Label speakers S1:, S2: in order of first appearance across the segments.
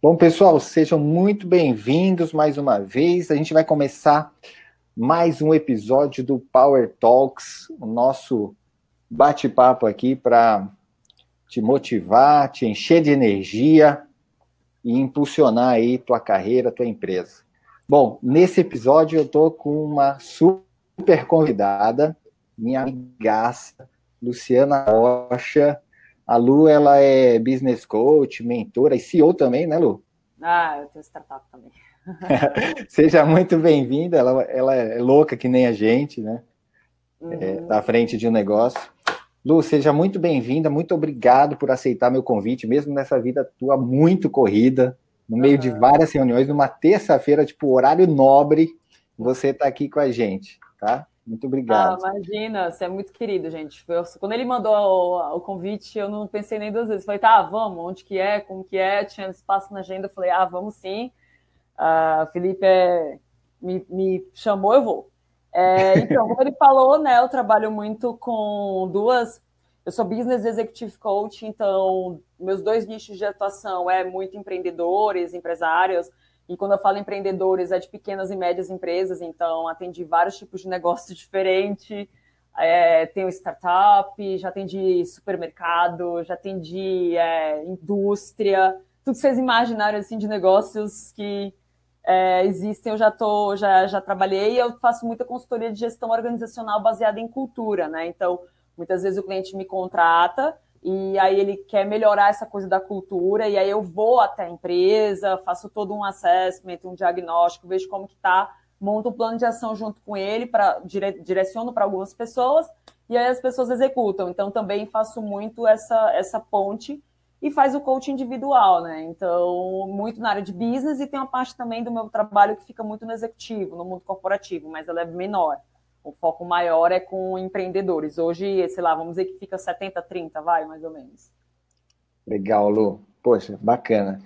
S1: Bom, pessoal, sejam muito bem-vindos mais uma vez. A gente vai começar mais um episódio do Power Talks, o nosso bate-papo aqui para te motivar, te encher de energia e impulsionar aí tua carreira, tua empresa. Bom, nesse episódio eu tô com uma super convidada, minha amigaça, Luciana Rocha. A Lu, ela é business coach, mentora e CEO também, né, Lu?
S2: Ah, eu tenho startup também.
S1: Seja muito bem-vinda, ela, ela é louca que nem a gente, né? Uhum. É, tá à frente de um negócio. Lu, seja muito bem-vinda, muito obrigado por aceitar meu convite, mesmo nessa vida tua muito corrida, no meio uhum. de várias reuniões, numa terça-feira, tipo, horário nobre, você está aqui com a gente, tá? Muito obrigado.
S2: Ah, imagina, você é muito querido, gente. Eu, quando ele mandou o, o, convite, eu não pensei nem duas vezes. Falei, tá, vamos, onde que é, como que é? Tinha espaço na agenda, falei, ah, vamos sim. A uh, Felipe é, me, me chamou, eu vou. É, então, como ele falou, né, eu trabalho muito com duas. Eu sou business executive coach, então meus dois nichos de atuação é muito empreendedores, empresários. E quando eu falo empreendedores, é de pequenas e médias empresas, então atendi vários tipos de negócios diferentes. É, tenho startup, já atendi supermercado, já atendi é, indústria, tudo que vocês imaginaram assim de negócios que é, existem, eu já tô, já, já trabalhei eu faço muita consultoria de gestão organizacional baseada em cultura, né? Então, muitas vezes o cliente me contrata e aí ele quer melhorar essa coisa da cultura, e aí eu vou até a empresa, faço todo um assessment, um diagnóstico, vejo como que tá, monto um plano de ação junto com ele, para dire, direciono para algumas pessoas, e aí as pessoas executam. Então também faço muito essa, essa ponte e faz o coaching individual, né? Então, muito na área de business e tem uma parte também do meu trabalho que fica muito no executivo, no mundo corporativo, mas ela é menor. O foco maior é com empreendedores. Hoje, sei lá, vamos dizer que fica 70-30, vai, mais ou menos.
S1: Legal, Lu. Poxa, bacana.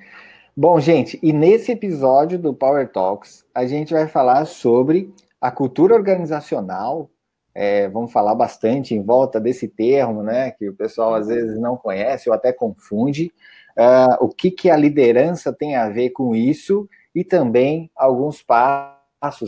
S1: Bom, gente, e nesse episódio do Power Talks, a gente vai falar sobre a cultura organizacional é, vamos falar bastante em volta desse termo, né, que o pessoal às vezes não conhece ou até confunde. Uh, o que, que a liderança tem a ver com isso e também alguns passos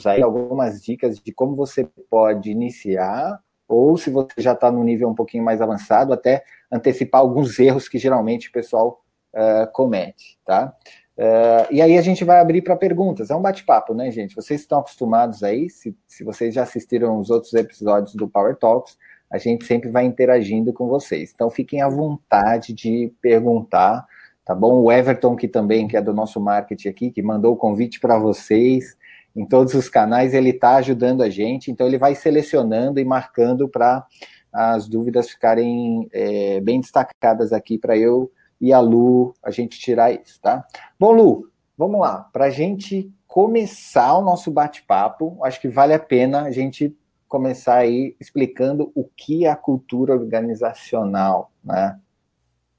S1: aí, algumas dicas de como você pode iniciar ou se você já está no nível um pouquinho mais avançado, até antecipar alguns erros que geralmente o pessoal uh, comete, tá? Uh, e aí a gente vai abrir para perguntas. É um bate-papo, né, gente? Vocês estão acostumados aí, se, se vocês já assistiram os outros episódios do Power Talks, a gente sempre vai interagindo com vocês. Então fiquem à vontade de perguntar, tá bom? O Everton, que também que é do nosso marketing aqui, que mandou o convite para vocês em todos os canais, ele está ajudando a gente, então ele vai selecionando e marcando para as dúvidas ficarem é, bem destacadas aqui para eu e a Lu, a gente tirar isso, tá? Bom, Lu, vamos lá. Para a gente começar o nosso bate-papo, acho que vale a pena a gente começar aí explicando o que é a cultura organizacional, né?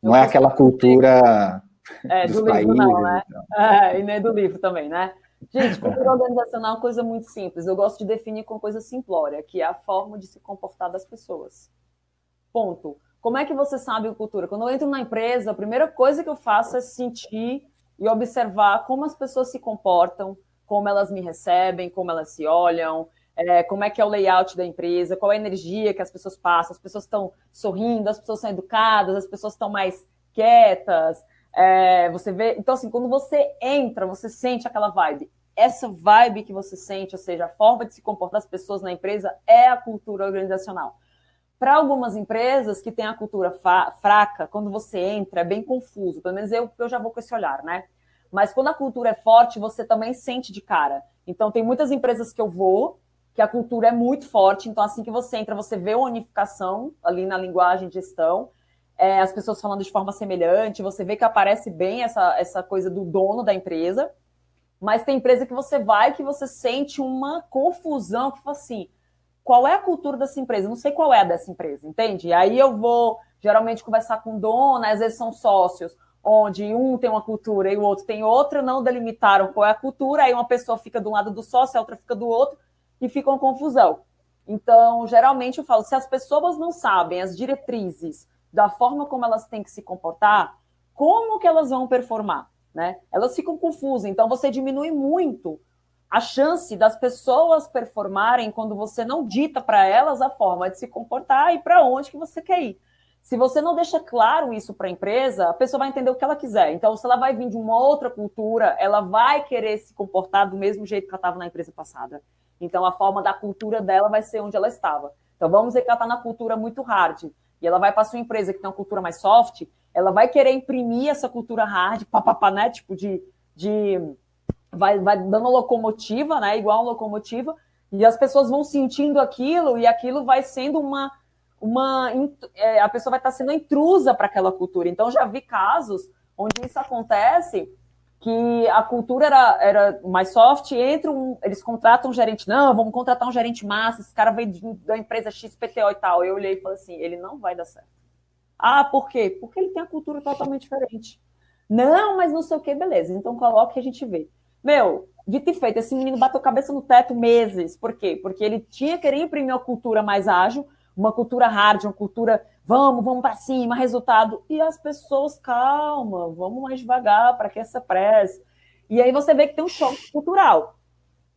S1: Não é aquela cultura
S2: é, dos do países, livro não, né? É, e nem do livro também, né? Gente, cultura organizacional é uma coisa muito simples. Eu gosto de definir com coisa simplória, que é a forma de se comportar das pessoas. Ponto. Como é que você sabe cultura? Quando eu entro na empresa, a primeira coisa que eu faço é sentir e observar como as pessoas se comportam, como elas me recebem, como elas se olham, é, como é que é o layout da empresa, qual é a energia que as pessoas passam, as pessoas estão sorrindo, as pessoas são educadas, as pessoas estão mais quietas. É, você vê, então assim, quando você entra, você sente aquela vibe. Essa vibe que você sente, ou seja, a forma de se comportar das pessoas na empresa é a cultura organizacional. Para algumas empresas que têm a cultura fraca, quando você entra, é bem confuso. Pelo menos eu, eu já vou com esse olhar, né? Mas quando a cultura é forte, você também sente de cara. Então, tem muitas empresas que eu vou, que a cultura é muito forte. Então, assim que você entra, você vê uma unificação ali na linguagem de gestão. É, as pessoas falando de forma semelhante, você vê que aparece bem essa, essa coisa do dono da empresa. Mas tem empresa que você vai que você sente uma confusão, que fala assim, qual é a cultura dessa empresa? Eu não sei qual é a dessa empresa, entende? Aí eu vou geralmente conversar com dona, às vezes são sócios, onde um tem uma cultura e o outro tem outra, não delimitaram qual é a cultura, aí uma pessoa fica de um lado do sócio, a outra fica do outro, e fica uma confusão. Então, geralmente eu falo, se as pessoas não sabem as diretrizes da forma como elas têm que se comportar, como que elas vão performar? Né? Elas ficam confusas. Então você diminui muito a chance das pessoas performarem quando você não dita para elas a forma de se comportar e para onde que você quer ir. Se você não deixa claro isso para a empresa, a pessoa vai entender o que ela quiser. Então, se ela vai vir de uma outra cultura, ela vai querer se comportar do mesmo jeito que ela estava na empresa passada. Então, a forma da cultura dela vai ser onde ela estava. Então, vamos ela está na cultura muito hard. E ela vai para sua empresa que tem uma cultura mais soft, ela vai querer imprimir essa cultura hard, papapá, né? Tipo de, de vai, vai dando locomotiva, né? Igual uma locomotiva, e as pessoas vão sentindo aquilo, e aquilo vai sendo uma. uma é, a pessoa vai estar sendo intrusa para aquela cultura. Então, já vi casos onde isso acontece que a cultura era, era mais soft, entra um, eles contratam um gerente, não, vamos contratar um gerente massa, esse cara veio da empresa XPTO e tal. Eu olhei e falei assim, ele não vai dar certo. Ah, por quê? Porque ele tem a cultura totalmente diferente. Não, mas não sei o que, beleza. Então coloque que a gente vê. Meu, dito e feito, esse menino bateu cabeça no teto meses. Por quê? Porque ele tinha querer imprimir uma cultura mais ágil, uma cultura hard, uma cultura vamos, vamos para cima, resultado. E as pessoas, calma, vamos mais devagar, para que essa pressa? E aí você vê que tem um choque cultural.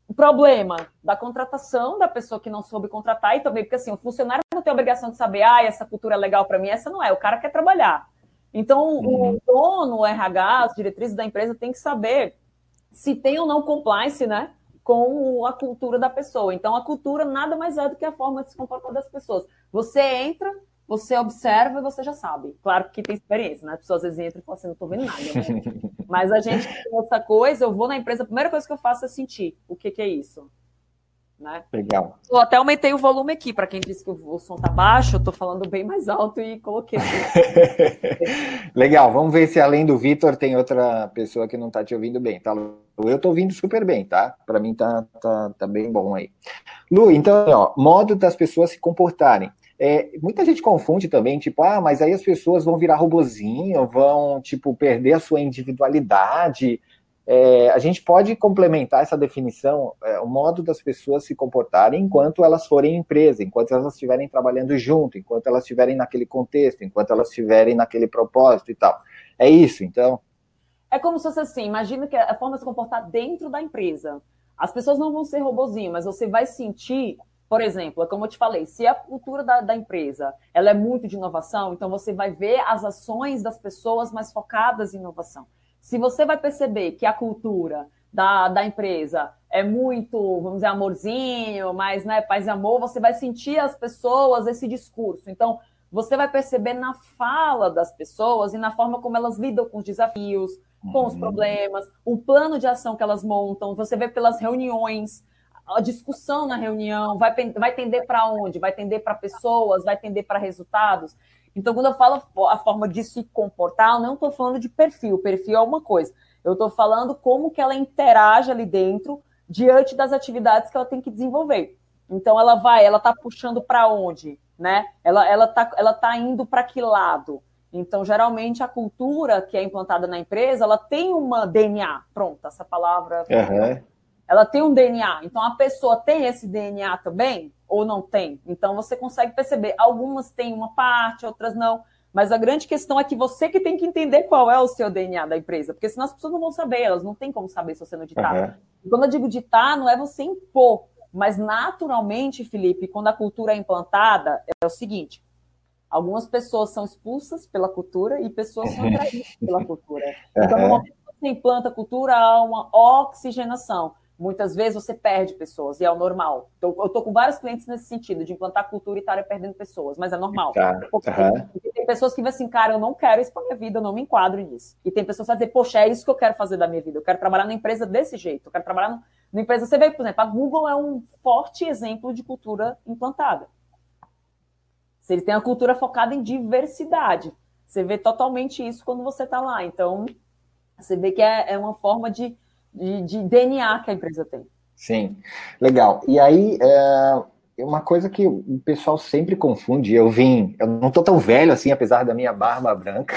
S2: O problema da contratação da pessoa que não soube contratar e também porque assim, o funcionário não tem obrigação de saber, ah, essa cultura é legal para mim, essa não é, o cara quer trabalhar. Então, uhum. o dono, o RH, as diretrizes da empresa tem que saber se tem ou não compliance, né? Com a cultura da pessoa. Então, a cultura nada mais é do que a forma de se comportar das pessoas. Você entra, você observa e você já sabe. Claro que tem experiência, né? As pessoas às vezes entram e falam assim, não estou vendo nada. Né? Mas a gente tem essa coisa, eu vou na empresa, a primeira coisa que eu faço é sentir o que, que é isso. Né?
S1: Legal.
S2: Eu até aumentei o volume aqui, para quem disse que o som tá baixo, eu tô falando bem mais alto e coloquei.
S1: Legal, vamos ver se além do Vitor tem outra pessoa que não tá te ouvindo bem, tá? Eu tô ouvindo super bem, tá? Para mim tá, tá, tá bem bom aí. Lu, então, ó, modo das pessoas se comportarem. É, muita gente confunde também, tipo, ah, mas aí as pessoas vão virar robozinho, vão, tipo, perder a sua individualidade. É, a gente pode complementar essa definição, é, o modo das pessoas se comportarem enquanto elas forem empresa, enquanto elas estiverem trabalhando junto, enquanto elas estiverem naquele contexto, enquanto elas estiverem naquele propósito e tal. É isso, então?
S2: É como se fosse assim, imagina que a forma de se comportar dentro da empresa. As pessoas não vão ser robozinho, mas você vai sentir, por exemplo, é como eu te falei, se a cultura da, da empresa ela é muito de inovação, então você vai ver as ações das pessoas mais focadas em inovação. Se você vai perceber que a cultura da, da empresa é muito, vamos dizer, amorzinho, mas né, paz e amor, você vai sentir as pessoas esse discurso. Então, você vai perceber na fala das pessoas e na forma como elas lidam com os desafios, com os uhum. problemas, o plano de ação que elas montam, você vê pelas reuniões, a discussão na reunião, vai, vai tender para onde? Vai tender para pessoas, vai tender para resultados. Então, quando eu falo a forma de se comportar, eu não estou falando de perfil. Perfil é uma coisa. Eu estou falando como que ela interage ali dentro diante das atividades que ela tem que desenvolver. Então, ela vai, ela está puxando para onde, né? Ela ela está ela tá indo para que lado? Então, geralmente, a cultura que é implantada na empresa, ela tem uma DNA. Pronto, essa palavra. Uhum. Ela tem um DNA. Então, a pessoa tem esse DNA também? ou não tem. Então você consegue perceber, algumas têm uma parte, outras não. Mas a grande questão é que você que tem que entender qual é o seu DNA da empresa, porque senão as pessoas não vão saber, elas não têm como saber se você não ditar. Uhum. Quando eu digo ditar, não é você impor, mas naturalmente, Felipe, quando a cultura é implantada, é o seguinte: algumas pessoas são expulsas pela cultura e pessoas são atraídas pela cultura. Então, uhum. quando você implanta a cultura, há uma oxigenação. Muitas vezes você perde pessoas, e é o normal. Então, eu estou com vários clientes nesse sentido, de implantar cultura e estar perdendo pessoas, mas é normal. Tá. Uhum. Tem pessoas que vão assim, cara, eu não quero isso para minha vida, eu não me enquadro nisso. E tem pessoas que vão dizer, poxa, é isso que eu quero fazer da minha vida, eu quero trabalhar numa empresa desse jeito, eu quero trabalhar numa empresa. Você vê, por exemplo, a Google é um forte exemplo de cultura implantada. Se ele tem a cultura focada em diversidade, você vê totalmente isso quando você está lá. Então, você vê que é, é uma forma de de, de DNA que a empresa tem.
S1: Sim, legal. E aí, é uma coisa que o pessoal sempre confunde, eu vim, eu não tô tão velho assim, apesar da minha barba branca,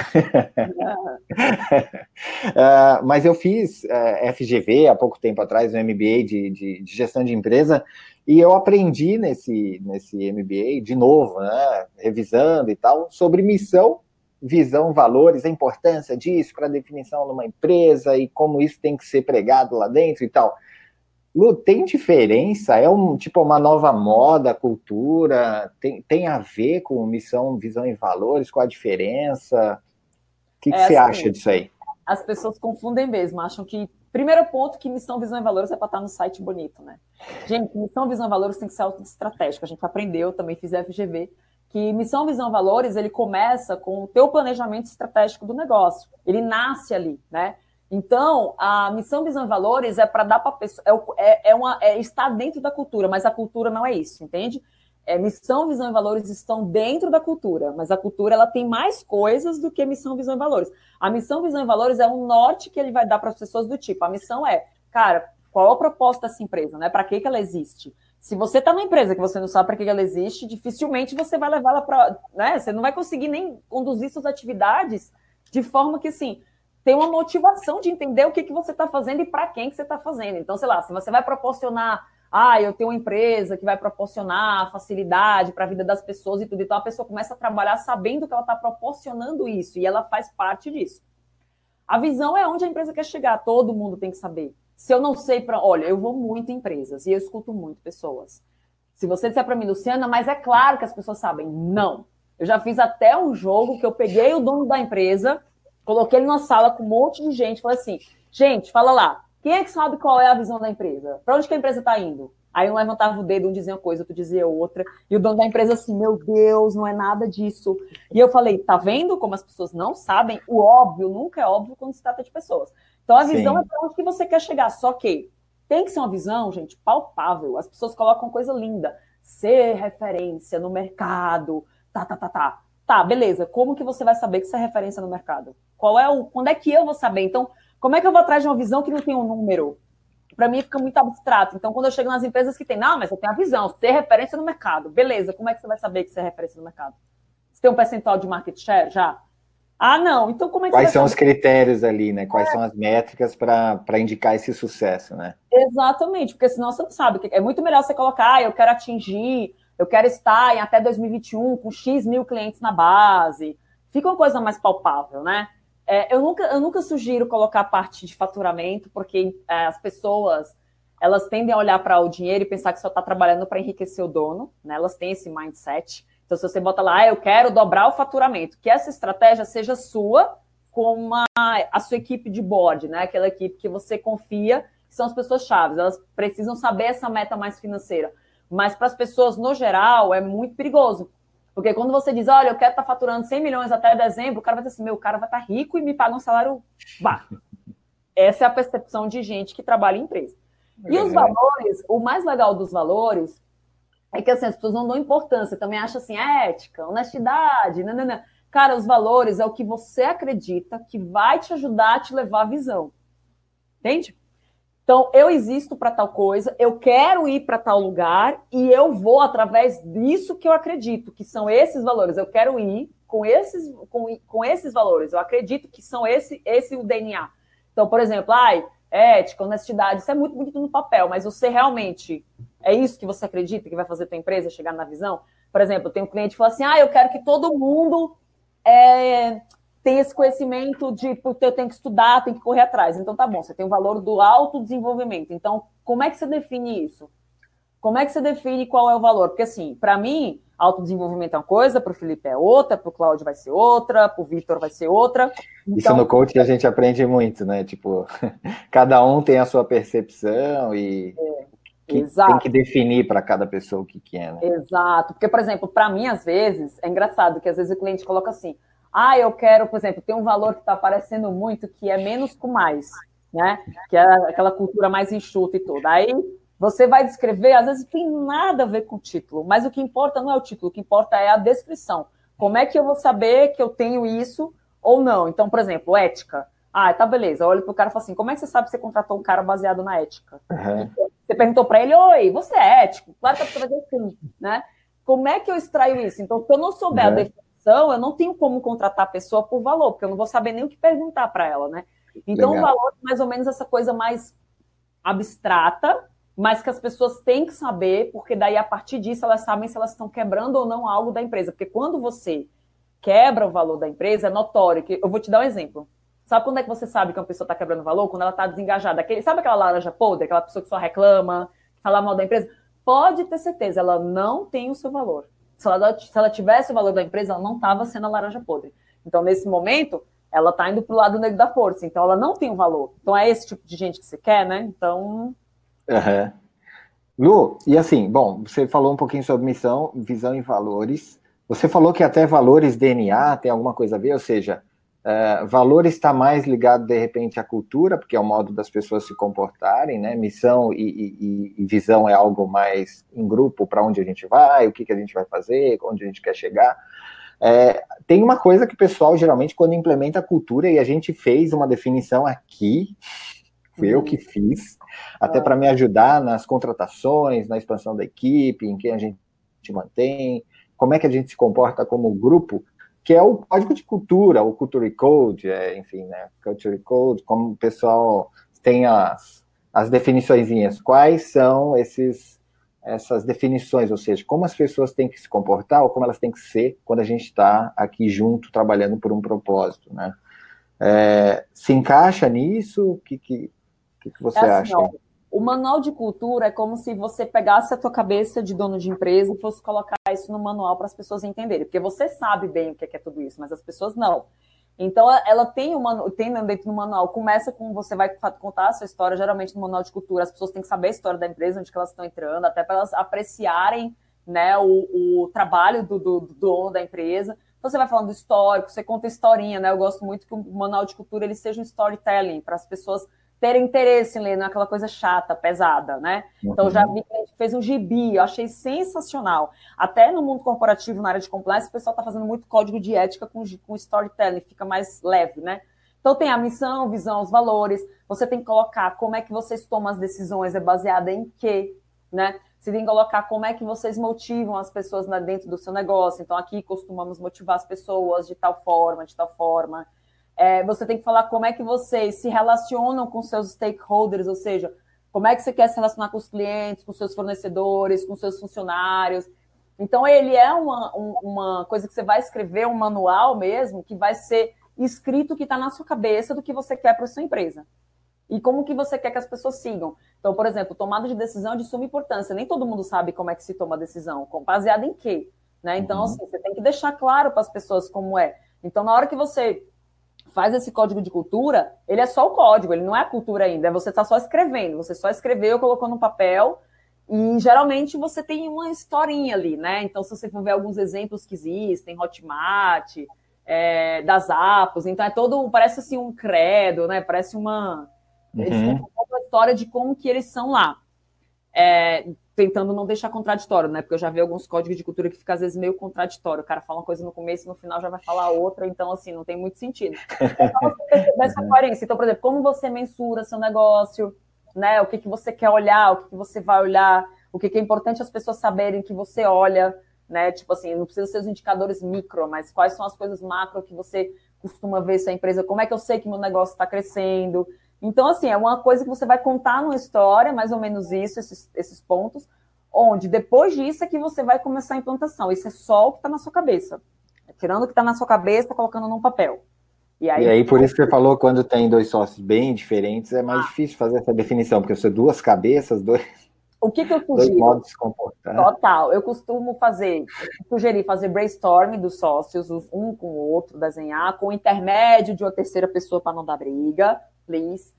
S1: uh, mas eu fiz é, FGV há pouco tempo atrás, um MBA de, de, de, gestão de empresa, e eu aprendi nesse, nesse MBA, de novo, né, revisando e tal, sobre missão visão, valores, a importância disso para a definição de uma empresa e como isso tem que ser pregado lá dentro e tal. Lu, tem diferença? É um tipo uma nova moda, cultura? Tem, tem a ver com missão, visão e valores? Qual a diferença? O que, que é, você assim, acha disso aí?
S2: As pessoas confundem mesmo, acham que. Primeiro ponto que missão, visão e valores é para estar no site bonito, né? Gente, missão, visão e valores tem que ser estratégico. A gente aprendeu, também fiz FGV, que missão, visão, valores, ele começa com o teu planejamento estratégico do negócio. Ele nasce ali, né? Então, a missão, visão e valores é para dar para pessoa. É, é, é, uma, é, está dentro da cultura, mas a cultura não é isso, entende? É, missão, visão e valores estão dentro da cultura, mas a cultura ela tem mais coisas do que missão, visão e valores. A missão, visão e valores é um norte que ele vai dar para as pessoas do tipo. A missão é, cara, qual é a proposta dessa empresa, né? Para que, que ela existe? Se você está numa empresa que você não sabe para que ela existe, dificilmente você vai levar ela para. Né? Você não vai conseguir nem conduzir suas atividades de forma que, assim, tem uma motivação de entender o que, que você está fazendo e para quem que você está fazendo. Então, sei lá, se você vai proporcionar, ah, eu tenho uma empresa que vai proporcionar facilidade para a vida das pessoas e tudo, então a pessoa começa a trabalhar sabendo que ela está proporcionando isso e ela faz parte disso. A visão é onde a empresa quer chegar, todo mundo tem que saber. Se eu não sei para. Olha, eu vou muito em empresas e eu escuto muito pessoas. Se você disser para mim, Luciana, mas é claro que as pessoas sabem. Não. Eu já fiz até um jogo que eu peguei o dono da empresa Coloquei ele numa sala com um monte de gente, falei assim: gente, fala lá, quem é que sabe qual é a visão da empresa? Para onde que a empresa está indo? Aí um levantava o dedo, um dizia uma coisa, outro dizia outra. E o dono da empresa assim, meu Deus, não é nada disso. E eu falei, tá vendo como as pessoas não sabem? O óbvio nunca é óbvio quando se trata de pessoas. Então a visão Sim. é para onde que você quer chegar. Só que tem que ser uma visão, gente, palpável. As pessoas colocam coisa linda. Ser referência no mercado, tá, tá, tá, tá. Tá, beleza. Como que você vai saber que isso é referência no mercado? Qual é o. Quando é que eu vou saber? Então, como é que eu vou atrás de uma visão que não tem um número? Para mim fica muito abstrato. Então, quando eu chego nas empresas que tem, não, mas eu tenho a visão, ser referência no mercado. Beleza, como é que você vai saber que você é referência no mercado? Você tem um percentual de market share já? Ah, não. Então, como é que
S1: Quais são os critérios ali, né? Quais é. são as métricas para indicar esse sucesso, né?
S2: Exatamente, porque senão você não sabe. É muito melhor você colocar, ah, eu quero atingir eu quero estar em até 2021 com X mil clientes na base. Fica uma coisa mais palpável, né? É, eu, nunca, eu nunca sugiro colocar parte de faturamento, porque é, as pessoas elas tendem a olhar para o dinheiro e pensar que só está trabalhando para enriquecer o dono, né? Elas têm esse mindset. Então, se você bota lá, ah, eu quero dobrar o faturamento, que essa estratégia seja sua com uma, a sua equipe de board, né? Aquela equipe que você confia, que são as pessoas chaves. Elas precisam saber essa meta mais financeira. Mas para as pessoas, no geral, é muito perigoso. Porque quando você diz, olha, eu quero estar tá faturando 100 milhões até dezembro, o cara vai dizer assim, meu, o cara vai estar tá rico e me paga um salário baixo. Essa é a percepção de gente que trabalha em empresa. E os valores, o mais legal dos valores é que assim, as pessoas não dão importância, também acham assim, ética, honestidade, não, não, não. Cara, os valores é o que você acredita que vai te ajudar a te levar a visão. Entende? Então, eu existo para tal coisa, eu quero ir para tal lugar e eu vou através disso que eu acredito, que são esses valores. Eu quero ir com esses, com, com esses valores. Eu acredito que são esse, esse o DNA. Então, por exemplo, ai, ética, honestidade, isso é muito bonito no papel, mas você realmente é isso que você acredita que vai fazer tua empresa chegar na visão? Por exemplo, tem um cliente que fala assim: ah, eu quero que todo mundo é, tem esse conhecimento de porque eu tenho que estudar, tenho que correr atrás. Então tá bom, você tem o valor do autodesenvolvimento. Então, como é que você define isso? Como é que você define qual é o valor? Porque assim, para mim, autodesenvolvimento é uma coisa, para o Felipe é outra, para o Cláudio vai ser outra, para o Victor vai ser outra.
S1: Então... Isso no coaching a gente aprende muito, né? Tipo, cada um tem a sua percepção e é, que tem que definir para cada pessoa o que, que é. Né?
S2: Exato, porque, por exemplo, para mim, às vezes, é engraçado que às vezes o cliente coloca assim, ah, eu quero, por exemplo, tem um valor que está aparecendo muito que é menos com mais, né? Que é aquela cultura mais enxuta e tudo. Aí você vai descrever, às vezes tem nada a ver com o título, mas o que importa não é o título, o que importa é a descrição. Como é que eu vou saber que eu tenho isso ou não? Então, por exemplo, ética. Ah, tá beleza. Olha para o cara e fala assim: como é que você sabe que você contratou um cara baseado na ética? Uhum. Você perguntou para ele: oi, você é ético? Claro que a pessoa vai dizer sim, né? Como é que eu extraio isso? Então, se eu não souber uhum. a definição, eu não tenho como contratar a pessoa por valor, porque eu não vou saber nem o que perguntar para ela, né? Então, Legal. o valor é mais ou menos essa coisa mais abstrata, mas que as pessoas têm que saber, porque daí a partir disso elas sabem se elas estão quebrando ou não algo da empresa. Porque quando você quebra o valor da empresa é notório. Que, eu vou te dar um exemplo. Sabe quando é que você sabe que uma pessoa está quebrando valor? Quando ela está desengajada. Aquele, sabe aquela laranja podre, aquela pessoa que só reclama, fala mal da empresa? Pode ter certeza, ela não tem o seu valor. Se ela, se ela tivesse o valor da empresa, ela não estava sendo a laranja podre. Então, nesse momento, ela está indo para o lado negro da força. Então, ela não tem o valor. Então, é esse tipo de gente que você quer, né? Então.
S1: Uhum. Lu, e assim, bom, você falou um pouquinho sobre missão, visão e valores. Você falou que até valores DNA tem alguma coisa a ver, ou seja, Uh, valor está mais ligado, de repente, à cultura, porque é o modo das pessoas se comportarem, né? Missão e, e, e visão é algo mais em grupo, para onde a gente vai, o que, que a gente vai fazer, onde a gente quer chegar. É, tem uma coisa que o pessoal, geralmente, quando implementa a cultura, e a gente fez uma definição aqui, fui eu que fiz, até ah. para me ajudar nas contratações, na expansão da equipe, em quem a gente mantém, como é que a gente se comporta como grupo, que é o código de cultura, o Culture Code, é, enfim, né, Culture Code, como o pessoal tem as, as definições. Quais são esses, essas definições, ou seja, como as pessoas têm que se comportar ou como elas têm que ser quando a gente está aqui junto, trabalhando por um propósito, né? É, se encaixa nisso? O que, que, que, que você é assim, acha? Ó,
S2: o manual de cultura é como se você pegasse a tua cabeça de dono de empresa e fosse colocar isso no manual para as pessoas entenderem, porque você sabe bem o que é, tudo isso, mas as pessoas não. Então, ela tem uma, tem dentro do manual, começa com você vai contar a sua história, geralmente no manual de cultura, as pessoas têm que saber a história da empresa, onde que elas estão entrando, até para elas apreciarem né, o, o trabalho do, do, do, dono da empresa. Então, você vai falando do histórico, você conta historinha, né? Eu gosto muito que o manual de cultura ele seja um storytelling, para as pessoas ter interesse em ler, não é aquela coisa chata, pesada, né? Uhum. Então, já vi que a gente fez um gibi, eu achei sensacional. Até no mundo corporativo, na área de compliance, o pessoal está fazendo muito código de ética com, com storytelling, fica mais leve, né? Então, tem a missão, visão, os valores. Você tem que colocar como é que vocês tomam as decisões, é baseada em quê, né? Você tem que colocar como é que vocês motivam as pessoas dentro do seu negócio. Então, aqui costumamos motivar as pessoas de tal forma, de tal forma. É, você tem que falar como é que vocês se relacionam com seus stakeholders, ou seja, como é que você quer se relacionar com os clientes, com seus fornecedores, com seus funcionários. Então, ele é uma, uma coisa que você vai escrever, um manual mesmo, que vai ser escrito que está na sua cabeça do que você quer para a sua empresa. E como que você quer que as pessoas sigam. Então, por exemplo, tomada de decisão é de suma importância. Nem todo mundo sabe como é que se toma a decisão, baseada em quê. Né? Então, uhum. assim, você tem que deixar claro para as pessoas como é. Então, na hora que você faz esse código de cultura, ele é só o código, ele não é a cultura ainda, é você está só escrevendo, você só escreveu, colocou no papel, e geralmente você tem uma historinha ali, né? Então, se você for ver alguns exemplos que existem, Hotmart, é, das apps, então é todo, parece assim um credo, né? Parece uma, uhum. uma história de como que eles são lá. É, tentando não deixar contraditório, né? Porque eu já vi alguns códigos de cultura que fica às vezes meio contraditório. O cara fala uma coisa no começo e no final já vai falar outra, então assim, não tem muito sentido. Então, você perceber essa coerência. Então, por exemplo, como você mensura seu negócio, né? O que, que você quer olhar, o que, que você vai olhar, o que, que é importante as pessoas saberem que você olha, né? Tipo assim, não precisa ser os indicadores micro, mas quais são as coisas macro que você costuma ver se a empresa, como é que eu sei que meu negócio está crescendo, então, assim, é uma coisa que você vai contar numa história, mais ou menos isso, esses, esses pontos, onde depois disso é que você vai começar a implantação. Isso é só o que está na sua cabeça. Tirando o que está na sua cabeça, colocando num papel.
S1: E aí, e aí, por isso que você falou, quando tem dois sócios bem diferentes, é mais ah. difícil fazer essa definição, porque você duas cabeças, dois.
S2: O que, que eu sugiro? Dois
S1: modos de se comportar.
S2: Total. Eu costumo fazer, sugerir fazer brainstorming dos sócios, um com o outro, desenhar, com o intermédio de uma terceira pessoa para não dar briga please.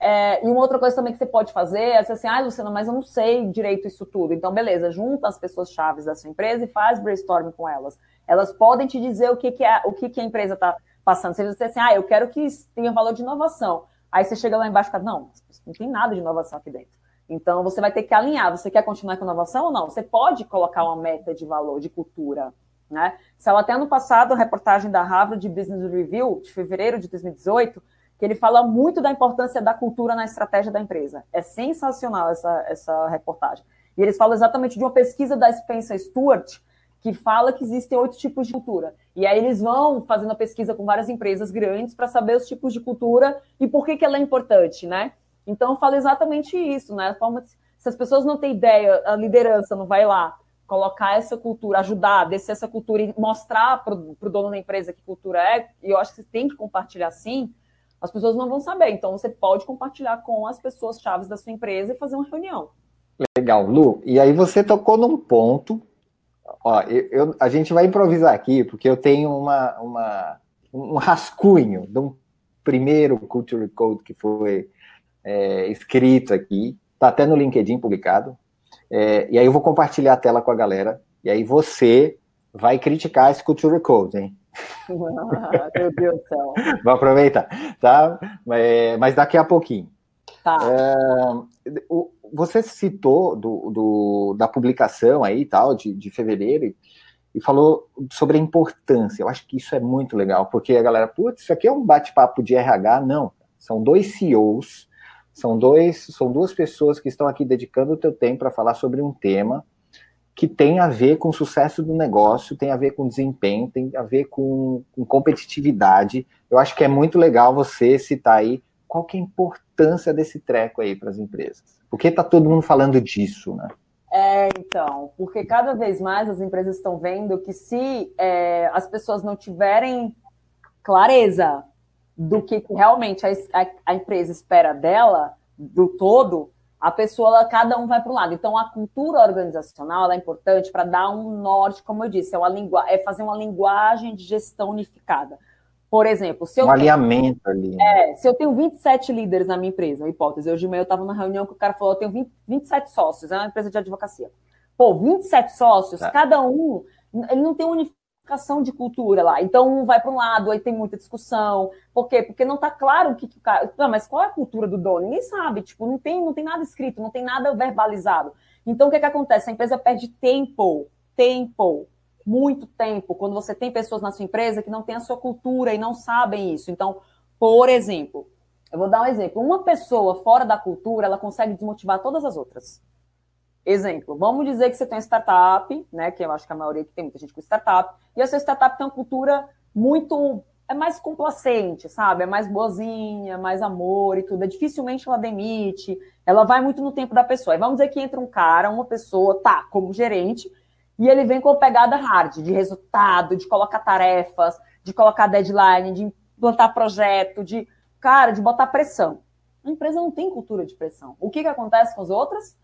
S2: É, e uma outra coisa também que você pode fazer é dizer assim, ah, Luciana, mas eu não sei direito isso tudo. Então, beleza, junta as pessoas chaves da sua empresa e faz brainstorming com elas. Elas podem te dizer o que, que, é, o que, que a empresa está passando. Se você assim, ah, eu quero que tenha valor de inovação. Aí você chega lá embaixo e fala, não, não tem nada de inovação aqui dentro. Então, você vai ter que alinhar. Você quer continuar com inovação ou não? Você pode colocar uma meta de valor, de cultura. Né? Saiu até ano passado a reportagem da Harvard Business Review, de fevereiro de 2018, que ele fala muito da importância da cultura na estratégia da empresa. É sensacional essa, essa reportagem. E eles falam exatamente de uma pesquisa da Spencer Stuart, que fala que existem oito tipos de cultura. E aí eles vão fazendo a pesquisa com várias empresas grandes para saber os tipos de cultura e por que, que ela é importante, né? Então fala exatamente isso, né? Forma se as pessoas não têm ideia, a liderança não vai lá colocar essa cultura, ajudar, descer essa cultura e mostrar para o dono da empresa que cultura é, e eu acho que você tem que compartilhar sim, as pessoas não vão saber. Então, você pode compartilhar com as pessoas chaves da sua empresa e fazer uma reunião.
S1: Legal, Lu. E aí você tocou num ponto. Ó, eu, eu, a gente vai improvisar aqui, porque eu tenho uma, uma, um rascunho de um primeiro Culture Code que foi é, escrito aqui. Está até no LinkedIn publicado. É, e aí eu vou compartilhar a tela com a galera. E aí você vai criticar esse Culture Code, hein?
S2: Meu Deus do céu.
S1: Vou aproveitar, tá? É, mas daqui a pouquinho.
S2: Tá.
S1: É, você citou do, do, da publicação aí tal, de, de fevereiro, e, e falou sobre a importância. Eu acho que isso é muito legal, porque a galera, putz, isso aqui é um bate-papo de RH. Não, são dois CEOs são, dois, são duas pessoas que estão aqui dedicando o teu tempo para falar sobre um tema que tem a ver com o sucesso do negócio, tem a ver com desempenho, tem a ver com, com competitividade. Eu acho que é muito legal você citar aí qual que é a importância desse treco aí para as empresas. Por que está todo mundo falando disso, né?
S2: É, então, porque cada vez mais as empresas estão vendo que se é, as pessoas não tiverem clareza do que realmente a, a, a empresa espera dela, do todo, a pessoa, cada um vai para um lado. Então, a cultura organizacional é importante para dar um norte, como eu disse, é, uma lingu... é fazer uma linguagem de gestão unificada. Por exemplo, se eu.
S1: Um tenho... alinhamento ali.
S2: Né? É, se eu tenho 27 líderes na minha empresa, uma hipótese. Hoje de manhã eu estava na reunião que o cara falou: eu tenho 20, 27 sócios, é uma empresa de advocacia. Pô, 27 sócios, tá. cada um, ele não tem unificação de cultura lá. Então, um vai para um lado, aí tem muita discussão. Por quê? Porque não está claro o que, que o cara. Não, mas qual é a cultura do dono? Ninguém sabe. Tipo, não tem, não tem nada escrito, não tem nada verbalizado. Então, o que, que acontece? A empresa perde tempo. Tempo. Muito tempo. Quando você tem pessoas na sua empresa que não têm a sua cultura e não sabem isso. Então, por exemplo, eu vou dar um exemplo. Uma pessoa fora da cultura, ela consegue desmotivar todas as outras. Exemplo, vamos dizer que você tem uma startup, né? Que eu acho que a maioria que tem muita gente com startup, e a sua startup tem uma cultura muito. É mais complacente, sabe? É mais boazinha, mais amor e tudo. É, dificilmente ela demite, ela vai muito no tempo da pessoa. E vamos dizer que entra um cara, uma pessoa, tá, como gerente, e ele vem com a pegada hard, de resultado, de colocar tarefas, de colocar deadline, de implantar projeto, de, cara, de botar pressão. A empresa não tem cultura de pressão. O que, que acontece com as outras?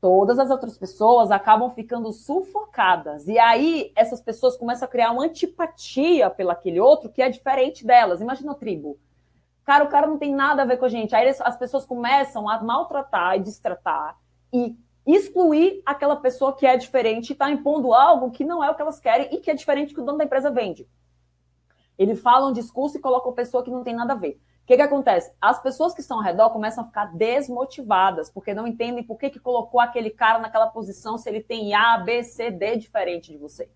S2: Todas as outras pessoas acabam ficando sufocadas. E aí essas pessoas começam a criar uma antipatia pelo aquele outro que é diferente delas. Imagina a tribo. Cara, o cara não tem nada a ver com a gente. Aí as pessoas começam a maltratar e distratar e excluir aquela pessoa que é diferente e está impondo algo que não é o que elas querem e que é diferente do que o dono da empresa vende. Ele fala um discurso e coloca uma pessoa que não tem nada a ver que, que acontece? As pessoas que estão ao redor começam a ficar desmotivadas, porque não entendem por que, que colocou aquele cara naquela posição se ele tem A, B, C, D diferente de você.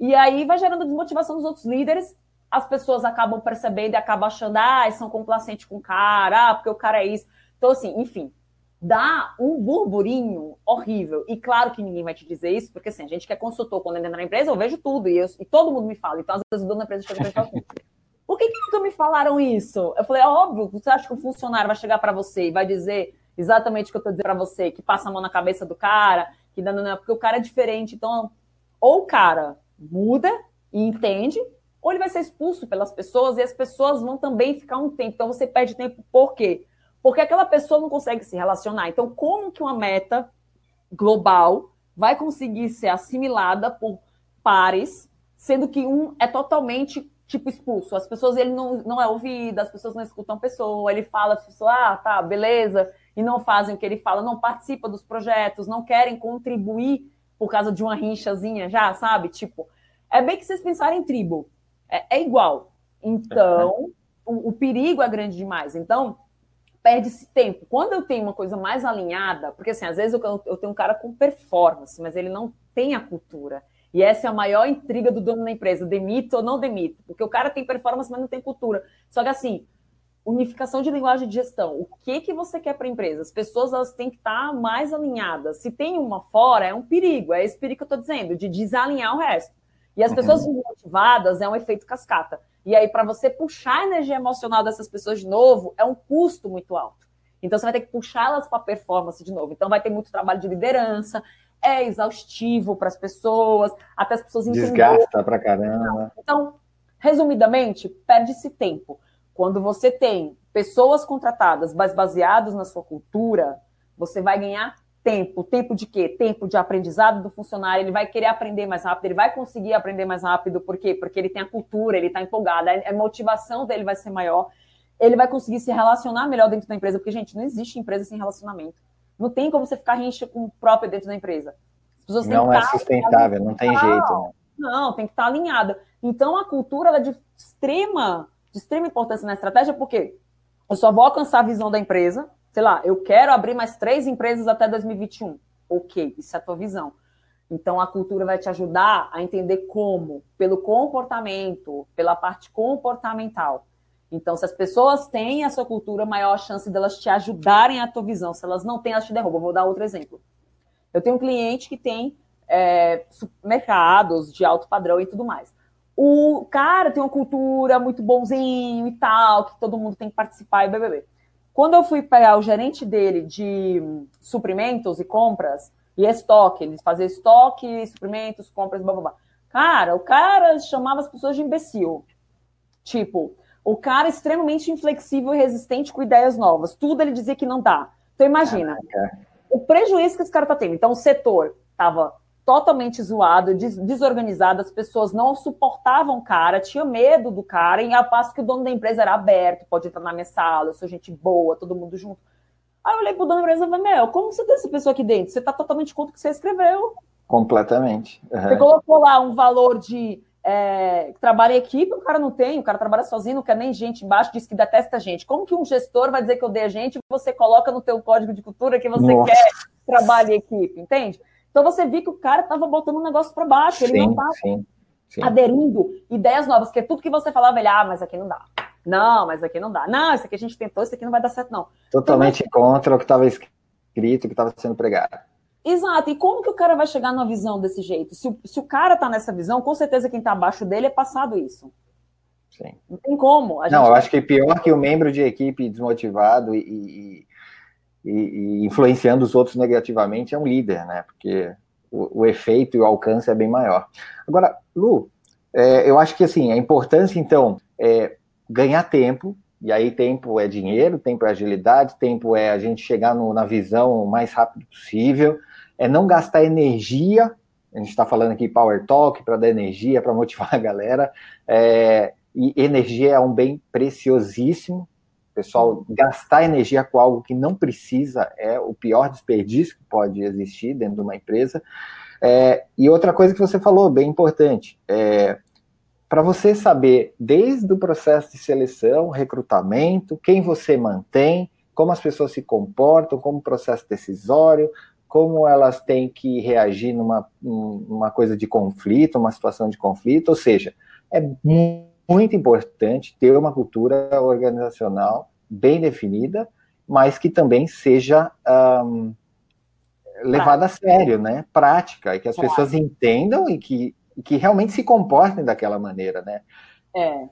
S2: E aí vai gerando desmotivação dos outros líderes, as pessoas acabam percebendo e acabam achando, ah, são complacentes com o cara, ah, porque o cara é isso. Então, assim, enfim, dá um burburinho horrível. E claro que ninguém vai te dizer isso, porque assim, a gente que é consultor quando entra na empresa, eu vejo tudo, e, eu, e todo mundo me fala. Então, às vezes, o dono da empresa chega e fala por que, que nunca me falaram isso? Eu falei, é óbvio, você acha que o funcionário vai chegar para você e vai dizer exatamente o que eu estou dizendo para você, que passa a mão na cabeça do cara, que não, não, porque o cara é diferente. Então, ou o cara muda e entende, ou ele vai ser expulso pelas pessoas e as pessoas vão também ficar um tempo. Então, você perde tempo por quê? Porque aquela pessoa não consegue se relacionar. Então, como que uma meta global vai conseguir ser assimilada por pares, sendo que um é totalmente tipo, expulso. As pessoas, ele não, não é ouvido, as pessoas não escutam a pessoa, ele fala, as pessoas, ah, tá, beleza, e não fazem o que ele fala, não participa dos projetos, não querem contribuir por causa de uma rinchazinha já, sabe? Tipo, é bem que vocês pensarem em tribo. É, é igual. Então, o, o perigo é grande demais. Então, perde-se tempo. Quando eu tenho uma coisa mais alinhada, porque assim, às vezes eu, eu tenho um cara com performance, mas ele não tem a cultura. E essa é a maior intriga do dono da empresa, demito ou não demito, porque o cara tem performance, mas não tem cultura. Só que assim, unificação de linguagem de gestão. O que que você quer para a empresa? As pessoas elas têm que estar mais alinhadas. Se tem uma fora, é um perigo. É esse perigo que eu estou dizendo, de desalinhar o resto. E as pessoas uhum. desmotivadas é um efeito cascata. E aí, para você puxar a energia emocional dessas pessoas de novo, é um custo muito alto. Então, você vai ter que puxá-las para performance de novo. Então, vai ter muito trabalho de liderança, é exaustivo para as pessoas, até as pessoas
S1: entenderem. Desgasta para caramba.
S2: Então, resumidamente, perde-se tempo. Quando você tem pessoas contratadas, mas baseadas na sua cultura, você vai ganhar tempo. Tempo de quê? Tempo de aprendizado do funcionário. Ele vai querer aprender mais rápido, ele vai conseguir aprender mais rápido. Por quê? Porque ele tem a cultura, ele está empolgado, a motivação dele vai ser maior. Ele vai conseguir se relacionar melhor dentro da empresa, porque, gente, não existe empresa sem relacionamento. Não tem como você ficar rincha com o próprio dentro da empresa.
S1: não é sustentável, não tem jeito. Né?
S2: Não, tem que estar alinhada. Então, a cultura é de extrema, de extrema importância na estratégia, porque eu só vou alcançar a visão da empresa. Sei lá, eu quero abrir mais três empresas até 2021. Ok, isso é a tua visão. Então, a cultura vai te ajudar a entender como, pelo comportamento, pela parte comportamental. Então, se as pessoas têm a sua cultura, maior a chance delas te ajudarem a tua visão. Se elas não têm, elas te derrubam. Vou dar outro exemplo. Eu tenho um cliente que tem é, supermercados de alto padrão e tudo mais. O cara tem uma cultura muito bonzinho e tal, que todo mundo tem que participar e BBB. Quando eu fui pegar o gerente dele de suprimentos e compras e estoque, ele fazia estoque, suprimentos, compras, blá blá blá. Cara, o cara chamava as pessoas de imbecil. Tipo, o cara é extremamente inflexível e resistente com ideias novas. Tudo ele dizia que não dá. Então imagina, Caraca. o prejuízo que esse cara tá tendo. Então o setor tava totalmente zoado, des desorganizado, as pessoas não suportavam o cara, tinha medo do cara, e a passo que o dono da empresa era aberto, pode entrar na minha sala, eu sou gente boa, todo mundo junto. Aí eu olhei pro dono da empresa e falei, meu, como você tem essa pessoa aqui dentro? Você tá totalmente contra o que você escreveu.
S1: Completamente.
S2: Uhum. Você colocou lá um valor de é, trabalha em equipe, o cara não tem, o cara trabalha sozinho, não quer nem gente embaixo, diz que detesta gente. Como que um gestor vai dizer que odeia gente e você coloca no teu código de cultura que você Nossa. quer trabalho em equipe, entende? Então você viu que o cara estava botando um negócio para baixo, ele sim, não estava aderindo ideias novas, que é tudo que você falava, ele, ah, mas aqui não dá. Não, mas aqui não dá. Não, isso aqui a gente tentou, isso aqui não vai dar certo, não.
S1: Totalmente então, contra o que estava escrito, o que estava sendo pregado.
S2: Exato. E como que o cara vai chegar numa visão desse jeito? Se o, se o cara tá nessa visão, com certeza quem tá abaixo dele é passado isso.
S1: Sim.
S2: Não tem como.
S1: Não, eu acho que pior que o membro de equipe desmotivado e, e, e, influenciando os outros negativamente é um líder, né? Porque o, o efeito e o alcance é bem maior. Agora, Lu, é, eu acho que assim, a importância, então, é ganhar tempo, e aí tempo é dinheiro, tempo é agilidade, tempo é a gente chegar no, na visão o mais rápido possível, é não gastar energia. A gente está falando aqui Power Talk para dar energia, para motivar a galera. É, e energia é um bem preciosíssimo. Pessoal, gastar energia com algo que não precisa é o pior desperdício que pode existir dentro de uma empresa. É, e outra coisa que você falou, bem importante, é, para você saber desde o processo de seleção, recrutamento, quem você mantém, como as pessoas se comportam, como processo decisório, como elas têm que reagir numa, numa coisa de conflito, uma situação de conflito, ou seja, é muito importante ter uma cultura organizacional bem definida, mas que também seja um, levada a sério, né? Prática, e que as pessoas entendam e que, que realmente se comportem daquela maneira, né?
S2: É.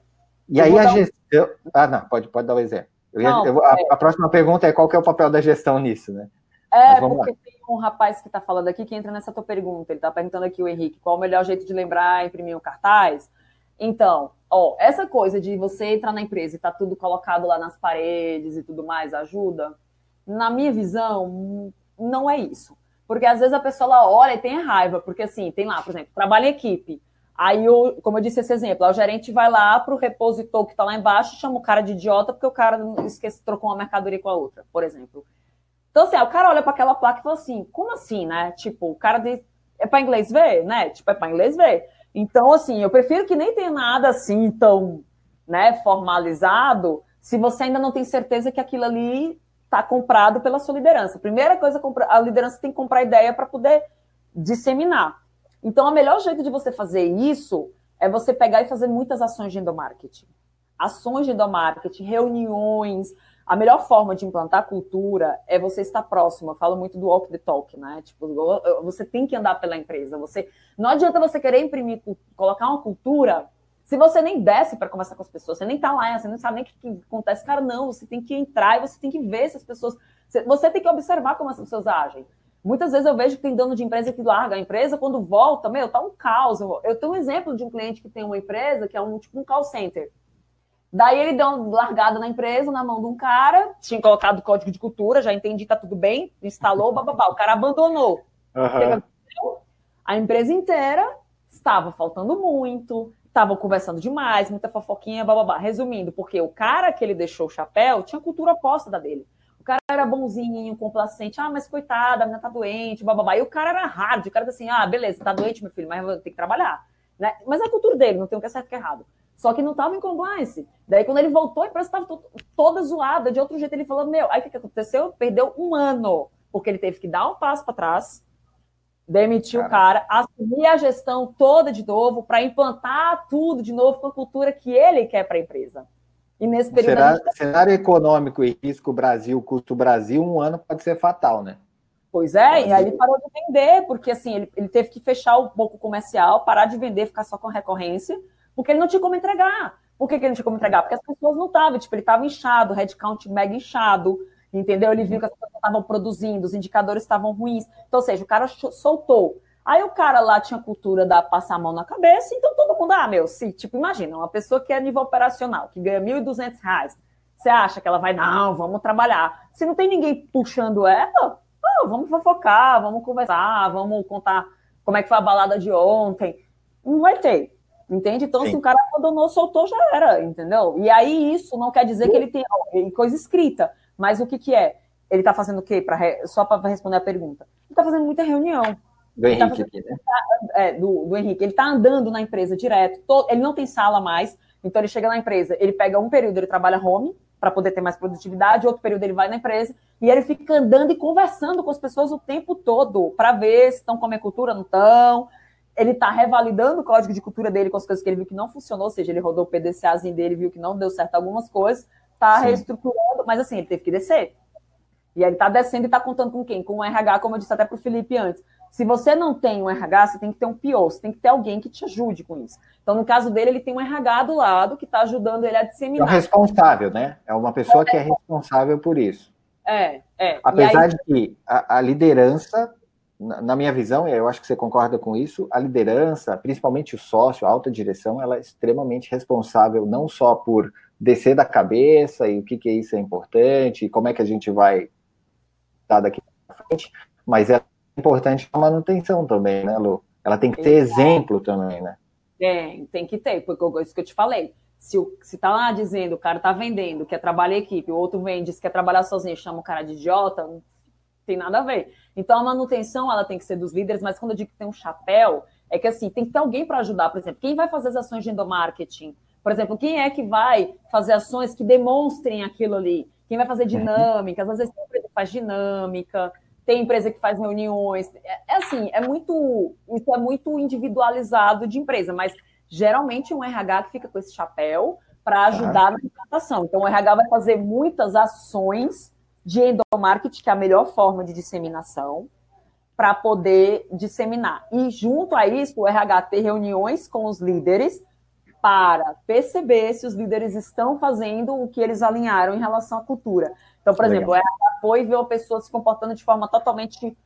S1: E aí a gestão. Ah, não, pode, pode dar o um exemplo. Não, eu, a, é. a, próxima pergunta é qual que é o papel da gestão nisso, né?
S2: É, porque lá. tem um rapaz que está falando aqui que entra nessa tua pergunta. Ele está perguntando aqui, o Henrique, qual o melhor jeito de lembrar imprimir um cartaz? Então, ó, essa coisa de você entrar na empresa e tá tudo colocado lá nas paredes e tudo mais ajuda? Na minha visão, não é isso. Porque às vezes a pessoa lá olha e tem raiva, porque assim, tem lá, por exemplo, trabalha em equipe. Aí, eu, como eu disse esse exemplo, o gerente vai lá para o repositor que está lá embaixo, chama o cara de idiota porque o cara esquece, trocou uma mercadoria com a outra, por exemplo. Então, assim, o cara olha para aquela placa e fala assim, como assim, né? Tipo, o cara diz, é para inglês ver, né? Tipo, é para inglês ver. Então, assim, eu prefiro que nem tenha nada assim tão, né, formalizado, se você ainda não tem certeza que aquilo ali está comprado pela sua liderança. Primeira coisa, a liderança tem que comprar ideia para poder disseminar. Então, o melhor jeito de você fazer isso é você pegar e fazer muitas ações de endomarketing. Ações de endomarketing, reuniões, a melhor forma de implantar cultura é você estar próximo. Eu falo muito do walk the talk, né? Tipo, você tem que andar pela empresa. Você não adianta você querer imprimir, colocar uma cultura se você nem desce para conversar com as pessoas, você nem tá lá, você não sabe nem o que, acontece, cara, não, você tem que entrar e você tem que ver se as pessoas. Você tem que observar como as pessoas agem. Muitas vezes eu vejo que tem dono de empresa que larga a empresa, quando volta, meu, tá um caos. Eu tenho um exemplo de um cliente que tem uma empresa que é um tipo um call center. Daí ele deu uma largada na empresa, na mão de um cara, tinha colocado o código de cultura, já entendi, tá tudo bem, instalou, bababá. O cara abandonou. Uhum. A empresa inteira estava faltando muito, estava conversando demais, muita fofoquinha, bababá. Resumindo, porque o cara que ele deixou o chapéu tinha cultura oposta da dele cara era bonzinho, complacente, ah, mas coitada, a menina tá doente, bababá. E o cara era hard, o cara assim, ah, beleza, tá doente, meu filho, mas eu tenho que trabalhar. Né? Mas é a cultura dele, não tem o que é certo e que é errado. Só que não tava em compliance. Daí, quando ele voltou, a empresa estava toda zoada. De outro jeito, ele falou: Meu, aí o que, que aconteceu? Perdeu um ano, porque ele teve que dar um passo para trás, demitir o cara, assumir a gestão toda de novo, para implantar tudo de novo com a cultura que ele quer para a empresa.
S1: E nesse período. Será, gente... Cenário econômico e risco Brasil, custo Brasil, um ano pode ser fatal, né?
S2: Pois é, e aí ele parou de vender, porque assim, ele, ele teve que fechar o pouco comercial, parar de vender, ficar só com recorrência, porque ele não tinha como entregar. Por que, que ele não tinha como entregar? Porque as pessoas não estavam, tipo, ele estava inchado, o headcount mega inchado, entendeu? Ele viu que as pessoas estavam produzindo, os indicadores estavam ruins. Então, ou seja, o cara soltou. Aí o cara lá tinha cultura da passar a mão na cabeça, então todo mundo, ah, meu, se, tipo, imagina, uma pessoa que é nível operacional, que ganha R$ 1.200, você acha que ela vai, não, vamos trabalhar. Se não tem ninguém puxando ela, oh, vamos fofocar, vamos conversar, vamos contar como é que foi a balada de ontem. Não vai ter, entende? Então, Sim. se o cara abandonou, soltou, já era, entendeu? E aí isso não quer dizer que ele tem coisa escrita, mas o que que é? Ele tá fazendo o quê? Pra, só para responder a pergunta. Ele tá fazendo muita reunião
S1: do Henrique tá aqui, né?
S2: É, do, do Henrique. Ele está andando na empresa direto, todo, ele não tem sala mais, então ele chega na empresa, ele pega um período, ele trabalha home, para poder ter mais produtividade, outro período ele vai na empresa, e ele fica andando e conversando com as pessoas o tempo todo, para ver se estão comendo cultura, não estão. Ele está revalidando o código de cultura dele com as coisas que ele viu que não funcionou, ou seja, ele rodou o PDCAzinho dele, viu que não deu certo algumas coisas, está reestruturando, mas assim, ele teve que descer. E aí ele está descendo e está contando com quem? Com o RH, como eu disse até para o Felipe antes. Se você não tem um RH, você tem que ter um PO, você tem que ter alguém que te ajude com isso. Então, no caso dele, ele tem um RH do lado que está ajudando ele a disseminar. É
S1: um responsável, né? É uma pessoa é. que é responsável por isso.
S2: É, é.
S1: Apesar aí... de que a, a liderança, na minha visão, e eu acho que você concorda com isso, a liderança, principalmente o sócio, a alta direção, ela é extremamente responsável não só por descer da cabeça e o que, que isso é importante, e como é que a gente vai dar daqui para frente, mas ela importante a manutenção também, né, Lu? Ela tem que ter Exato. exemplo também, né?
S2: Tem, tem que ter, porque isso que eu te falei. Se, o, se tá lá dizendo, o cara tá vendendo, quer trabalhar em equipe, o outro vem, diz que quer trabalhar sozinho, chama o cara de idiota, tem nada a ver. Então a manutenção, ela tem que ser dos líderes, mas quando eu digo que tem um chapéu, é que assim, tem que ter alguém para ajudar, por exemplo, quem vai fazer as ações de endomarketing? Por exemplo, quem é que vai fazer ações que demonstrem aquilo ali? Quem vai fazer uhum. dinâmicas? Às vezes tem empresa que faz dinâmica, tem empresa que faz reuniões. É, é, assim, é muito. Isso é muito individualizado de empresa, mas geralmente um RH que fica com esse chapéu para ajudar na contratação. Então, o RH vai fazer muitas ações de endomarketing, que é a melhor forma de disseminação, para poder disseminar. E junto a isso, o RH ter reuniões com os líderes para perceber se os líderes estão fazendo o que eles alinharam em relação à cultura. Então, por Legal. exemplo, o RH foi e viu a pessoa se comportando de forma totalmente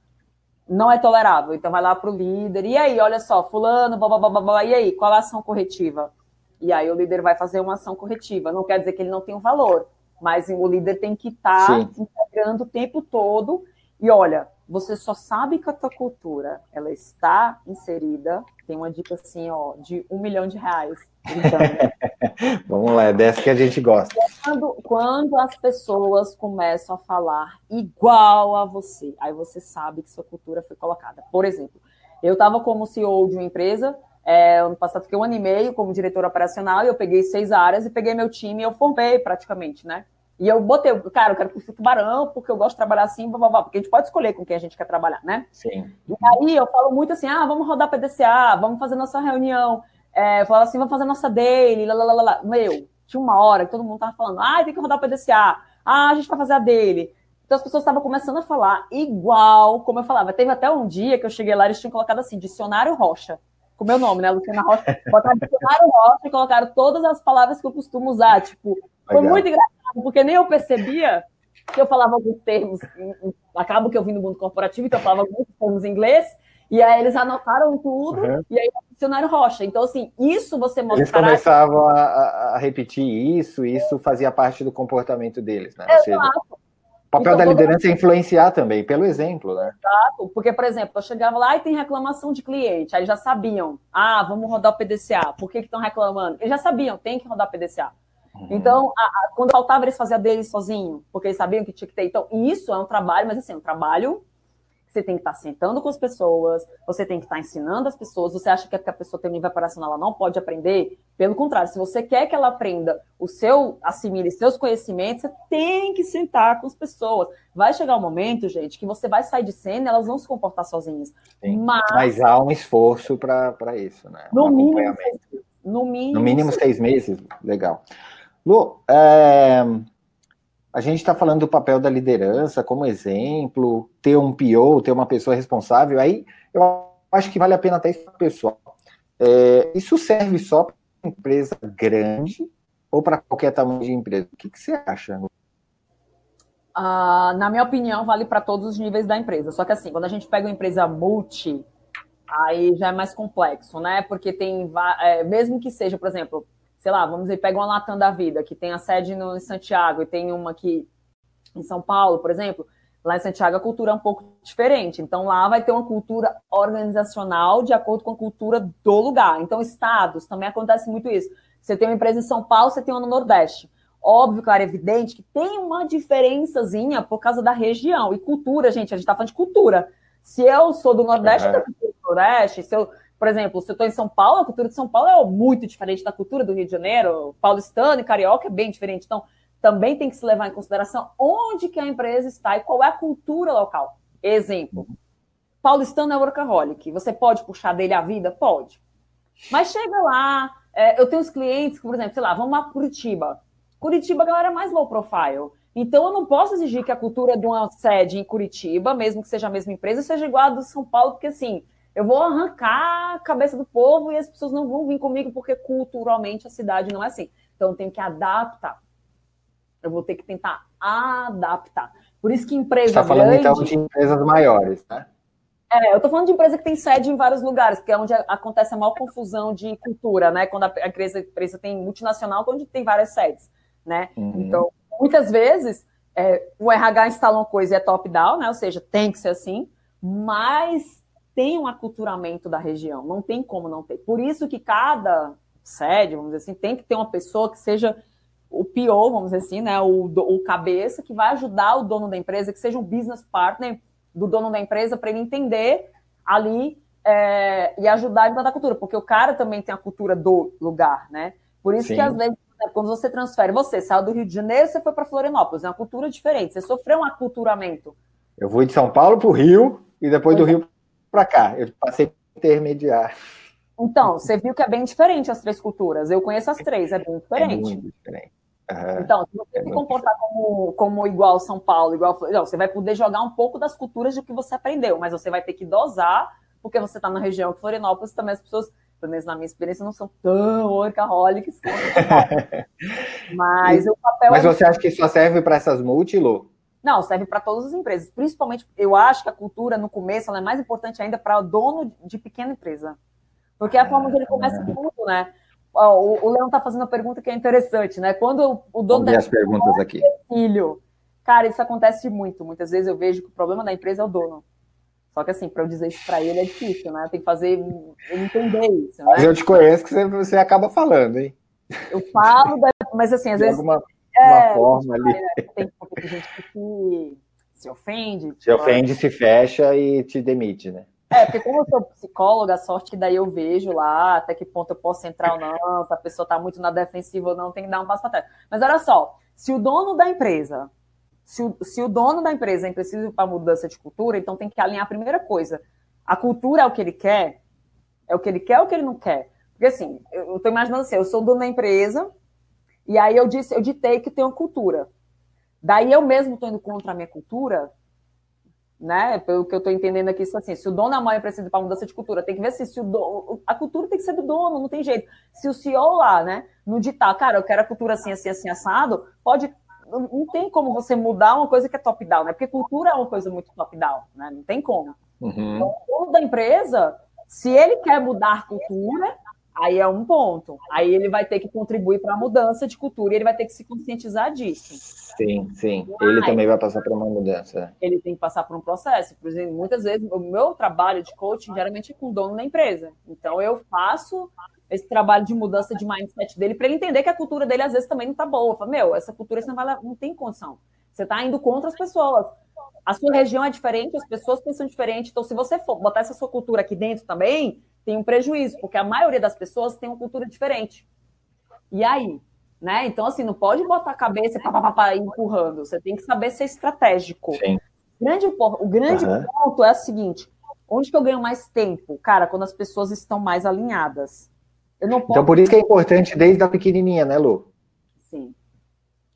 S2: não é tolerável. Então, vai lá para o líder. E aí, olha só, fulano, blá, blá, blá, blá, e aí, qual a ação corretiva? E aí o líder vai fazer uma ação corretiva. Não quer dizer que ele não tem um valor, mas o líder tem que estar tá integrando o tempo todo. E olha, você só sabe que a tua cultura ela está inserida. Tem uma dica assim, ó, de um milhão de reais
S1: Vamos lá, é dessa que a gente gosta.
S2: Quando, quando as pessoas começam a falar igual a você, aí você sabe que sua cultura foi colocada. Por exemplo, eu estava como CEO de uma empresa, é, ano passado fiquei um ano e meio como diretor operacional, e eu peguei seis áreas e peguei meu time e eu formei praticamente, né? E eu botei, cara, eu quero curtir tubarão, porque eu gosto de trabalhar assim, blá, blá, blá, porque a gente pode escolher com quem a gente quer trabalhar, né?
S1: Sim.
S2: E aí eu falo muito assim, ah, vamos rodar PDCA, vamos fazer nossa reunião. É, falava assim, vamos fazer nossa daily, lá, lá, lá, lá. Meu, tinha uma hora que todo mundo tava falando, ah, tem que rodar PDCA, ah, a gente vai fazer a daily. Então as pessoas estavam começando a falar igual como eu falava. Teve até um dia que eu cheguei lá e eles tinham colocado assim, dicionário Rocha, com o meu nome, né, Luciana Rocha. Botaram dicionário Rocha e colocaram todas as palavras que eu costumo usar. Tipo, foi Legal. muito engraçado, porque nem eu percebia que eu falava alguns termos, acabo que eu vim do mundo corporativo, então eu falava alguns termos em inglês, e aí eles anotaram tudo, uhum. e aí o dicionário Rocha. Então, assim, isso você mostra.
S1: Eles começavam a, a, repetir isso, e isso fazia parte do comportamento deles, né? Exato. Seja, o papel então, da liderança é influenciar também, pelo exemplo, né?
S2: Exato, porque, por exemplo, eu chegava lá e tem reclamação de cliente, aí já sabiam, ah, vamos rodar o PDCA, por que estão reclamando? Eles já sabiam, tem que rodar o PDCA. Uhum. Então, a, a, quando faltava, eles faziam deles sozinho, porque eles sabiam que tinha que ter. Então, isso é um trabalho, mas assim, é um trabalho você tem que estar sentando com as pessoas, você tem que estar ensinando as pessoas. Você acha que é porque a pessoa tem nível operacional, ela não pode aprender? Pelo contrário, se você quer que ela aprenda o seu, assimile seus conhecimentos, você tem que sentar com as pessoas. Vai chegar um momento, gente, que você vai sair de cena e elas vão se comportar sozinhas.
S1: Mas... Mas há um esforço para isso, né?
S2: No, um mínimo,
S1: no mínimo, no mínimo seis meses. Legal. Lu, é a gente está falando do papel da liderança como exemplo, ter um PO, ter uma pessoa responsável, aí eu acho que vale a pena até isso pessoal. É, isso serve só para empresa grande ou para qualquer tamanho de empresa? O que, que você acha?
S2: Ah, na minha opinião, vale para todos os níveis da empresa. Só que assim, quando a gente pega uma empresa multi, aí já é mais complexo, né? Porque tem, é, mesmo que seja, por exemplo, sei lá, vamos dizer, pega uma Latam da vida, que tem a sede no, em Santiago e tem uma aqui em São Paulo, por exemplo, lá em Santiago a cultura é um pouco diferente. Então lá vai ter uma cultura organizacional de acordo com a cultura do lugar. Então, estados, também acontece muito isso. Você tem uma empresa em São Paulo, você tem uma no Nordeste. Óbvio, claro, é evidente que tem uma diferençazinha por causa da região. E cultura, gente, a gente está falando de cultura. Se eu sou do Nordeste, uhum. eu do Nordeste. Se eu por exemplo, se eu estou em São Paulo, a cultura de São Paulo é muito diferente da cultura do Rio de Janeiro, paulistano e carioca é bem diferente. Então, também tem que se levar em consideração onde que a empresa está e qual é a cultura local. Exemplo, paulistano é workaholic. Você pode puxar dele a vida? Pode. Mas chega lá, é, eu tenho os clientes que, por exemplo, sei lá, vamos a Curitiba. Curitiba, a galera é mais low profile. Então, eu não posso exigir que a cultura de uma sede em Curitiba, mesmo que seja a mesma empresa, seja igual a do São Paulo, porque assim, eu vou arrancar a cabeça do povo e as pessoas não vão vir comigo porque culturalmente a cidade não é assim. Então eu tenho que adaptar. Eu vou ter que tentar adaptar. Por isso que empresa Você está
S1: falando grande... então de empresas maiores, né?
S2: É, eu estou falando de empresa que tem sede em vários lugares, porque é onde acontece a maior confusão de cultura, né? Quando a empresa, a empresa tem multinacional, onde tem várias sedes, né? Uhum. Então, muitas vezes, é, o RH instala uma coisa e é top-down, né? Ou seja, tem que ser assim, mas tem um aculturamento da região, não tem como não ter. Por isso que cada sede, vamos dizer assim, tem que ter uma pessoa que seja o PO, vamos dizer assim, né, o, o cabeça, que vai ajudar o dono da empresa, que seja um business partner do dono da empresa, para ele entender ali é, e ajudar a implantar a cultura, porque o cara também tem a cultura do lugar, né? Por isso Sim. que às vezes, quando você transfere, você saiu do Rio de Janeiro, você foi para Florianópolis, é uma cultura diferente, você sofreu um aculturamento.
S1: Eu vou de São Paulo para o Rio e depois do Rio para cá. Eu passei intermediário.
S2: Então, você viu que é bem diferente as três culturas. Eu conheço as três, é bem diferente. É muito diferente. Uhum. Então, se você é se comportar como, como igual São Paulo, igual. Não, você vai poder jogar um pouco das culturas do que você aprendeu, mas você vai ter que dosar, porque você está na região de Florianópolis, também as pessoas, pelo menos na minha experiência, não são tão workaholics
S1: Mas o papel. Mas é você acha que só serve para essas múltiplos?
S2: Não, serve para todas as empresas. Principalmente, eu acho que a cultura, no começo, ela é mais importante ainda para o dono de pequena empresa. Porque é a forma que ele começa tudo, né? O, o Leão está fazendo uma pergunta que é interessante, né? Quando o dono
S1: da as perguntas aqui.
S2: filho, cara, isso acontece muito. Muitas vezes eu vejo que o problema da empresa é o dono. Só que assim, para eu dizer isso para ele é difícil, né? Tem que fazer ele entender isso. Né?
S1: Mas eu te conheço que você, você acaba falando, hein?
S2: Eu falo, mas assim, às vezes. Alguma
S1: é, forma ali.
S2: Tem gente que se ofende.
S1: Se ofende, se fecha e te demite, né?
S2: É, porque como eu sou psicóloga, a sorte que daí eu vejo lá até que ponto eu posso entrar ou não, se a pessoa está muito na defensiva ou não, tem que dar um passo para trás. Mas olha só, se o dono da empresa, se o, se o dono da empresa é preciso para mudança de cultura, então tem que alinhar a primeira coisa. A cultura é o que ele quer? É o que ele quer ou o que ele não quer? Porque assim, eu estou imaginando assim, eu sou dono da empresa, e aí eu disse, eu ditei que tem uma cultura. Daí eu mesmo estou indo contra a minha cultura, né? Pelo que eu estou entendendo aqui, isso assim, se o dono é precisa para mudança de cultura, tem que ver se, se o dono, a cultura tem que ser do dono, não tem jeito. Se o CEO lá, né, no ditar, cara, eu quero a cultura assim, assim, assim, assado, pode não tem como você mudar uma coisa que é top-down, né? Porque cultura é uma coisa muito top-down, né? Não tem como. Uhum. Então, o da empresa, se ele quer mudar a cultura, aí é um ponto. Aí ele vai ter que contribuir para a mudança de cultura e ele vai ter que se conscientizar disso.
S1: Sim, sim. Mas, ele também vai passar por uma mudança.
S2: Ele tem que passar por um processo. Por exemplo, muitas vezes o meu trabalho de coaching geralmente é com o dono da empresa. Então eu faço esse trabalho de mudança de mindset dele para ele entender que a cultura dele às vezes também não está boa. Fala, meu, essa cultura você não, vai, não tem condição. Você está indo contra as pessoas. A sua região é diferente, as pessoas pensam diferente. Então, se você for botar essa sua cultura aqui dentro também, tem um prejuízo, porque a maioria das pessoas tem uma cultura diferente. E aí? Né? Então, assim, não pode botar a cabeça pá, pá, pá, empurrando. Você tem que saber ser estratégico. Sim. Grande, o grande uhum. ponto é o seguinte: onde que eu ganho mais tempo? Cara, quando as pessoas estão mais alinhadas.
S1: Posso... Então, por isso que é importante desde a pequenininha, né, Lu?
S2: Sim.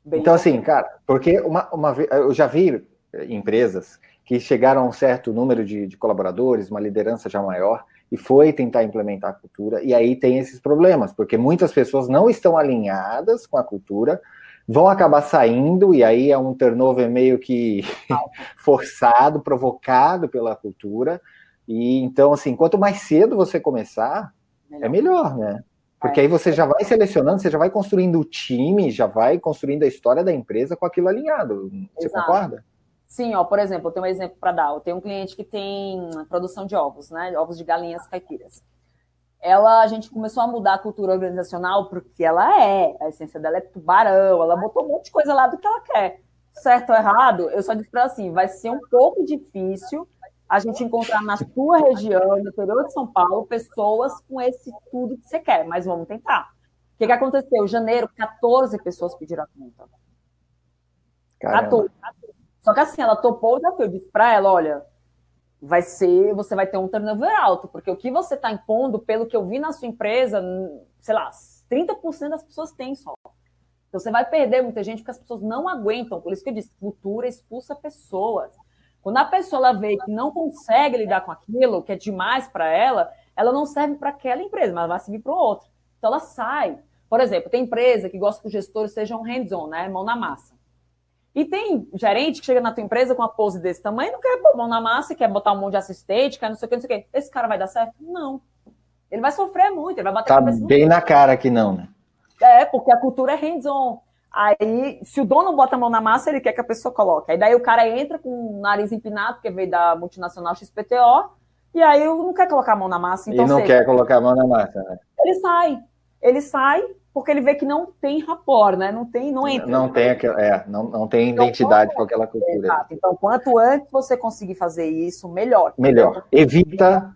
S1: Bem então, assim, cara, porque uma, uma eu já vi empresas que chegaram a um certo número de, de colaboradores, uma liderança já maior, e foi tentar implementar a cultura, e aí tem esses problemas, porque muitas pessoas não estão alinhadas com a cultura, vão acabar saindo, e aí é um turnover meio que forçado, provocado pela cultura. E então, assim, quanto mais cedo você começar, melhor. é melhor, né? Porque é. aí você já vai selecionando, você já vai construindo o time, já vai construindo a história da empresa com aquilo alinhado. Você Exato. concorda?
S2: Sim, ó, por exemplo, eu tenho um exemplo para dar. Eu tenho um cliente que tem produção de ovos, né? Ovos de galinhas caipiras. Ela, a gente começou a mudar a cultura organizacional porque ela é, a essência dela é tubarão, ela botou um monte de coisa lá do que ela quer. Certo ou errado, eu só disse para ela assim, vai ser um pouco difícil a gente encontrar na sua região, no interior de São Paulo, pessoas com esse tudo que você quer, mas vamos tentar. O que, que aconteceu? Em janeiro, 14 pessoas pediram a conta. 14. Só que assim, ela topou o desafio. Eu disse para ela: olha, vai ser, você vai ter um turnover alto, porque o que você está impondo, pelo que eu vi na sua empresa, sei lá, 30% das pessoas têm só. Então você vai perder muita gente porque as pessoas não aguentam. Por isso que eu disse, cultura expulsa pessoas. Quando a pessoa vê que não consegue lidar com aquilo, que é demais para ela, ela não serve para aquela empresa, mas vai servir para outra. Então ela sai. Por exemplo, tem empresa que gosta que os gestores sejam hands-on, né? Mão na massa. E tem gerente que chega na tua empresa com uma pose desse tamanho, não quer pôr mão na massa, quer botar um monte de assistente, quer não sei o que, não sei o que. Esse cara vai dar certo? Não. Ele vai sofrer muito, ele vai bater
S1: tá bem na cara que não, né?
S2: É, porque a cultura é hands-on. Aí, se o dono bota a mão na massa, ele quer que a pessoa coloque. Aí daí o cara entra com o nariz empinado, porque veio da multinacional XPTO, e aí não quer colocar a mão na massa.
S1: Então, e não seja, quer colocar a mão na massa, né?
S2: Ele sai. Ele sai, porque ele vê que não tem rapport, né? Não tem, não entra.
S1: Não tem aquela, é, não, não tem então, identidade com aquela cultura. Exato.
S2: Então, quanto antes você conseguir fazer isso, melhor.
S1: Melhor. Evita.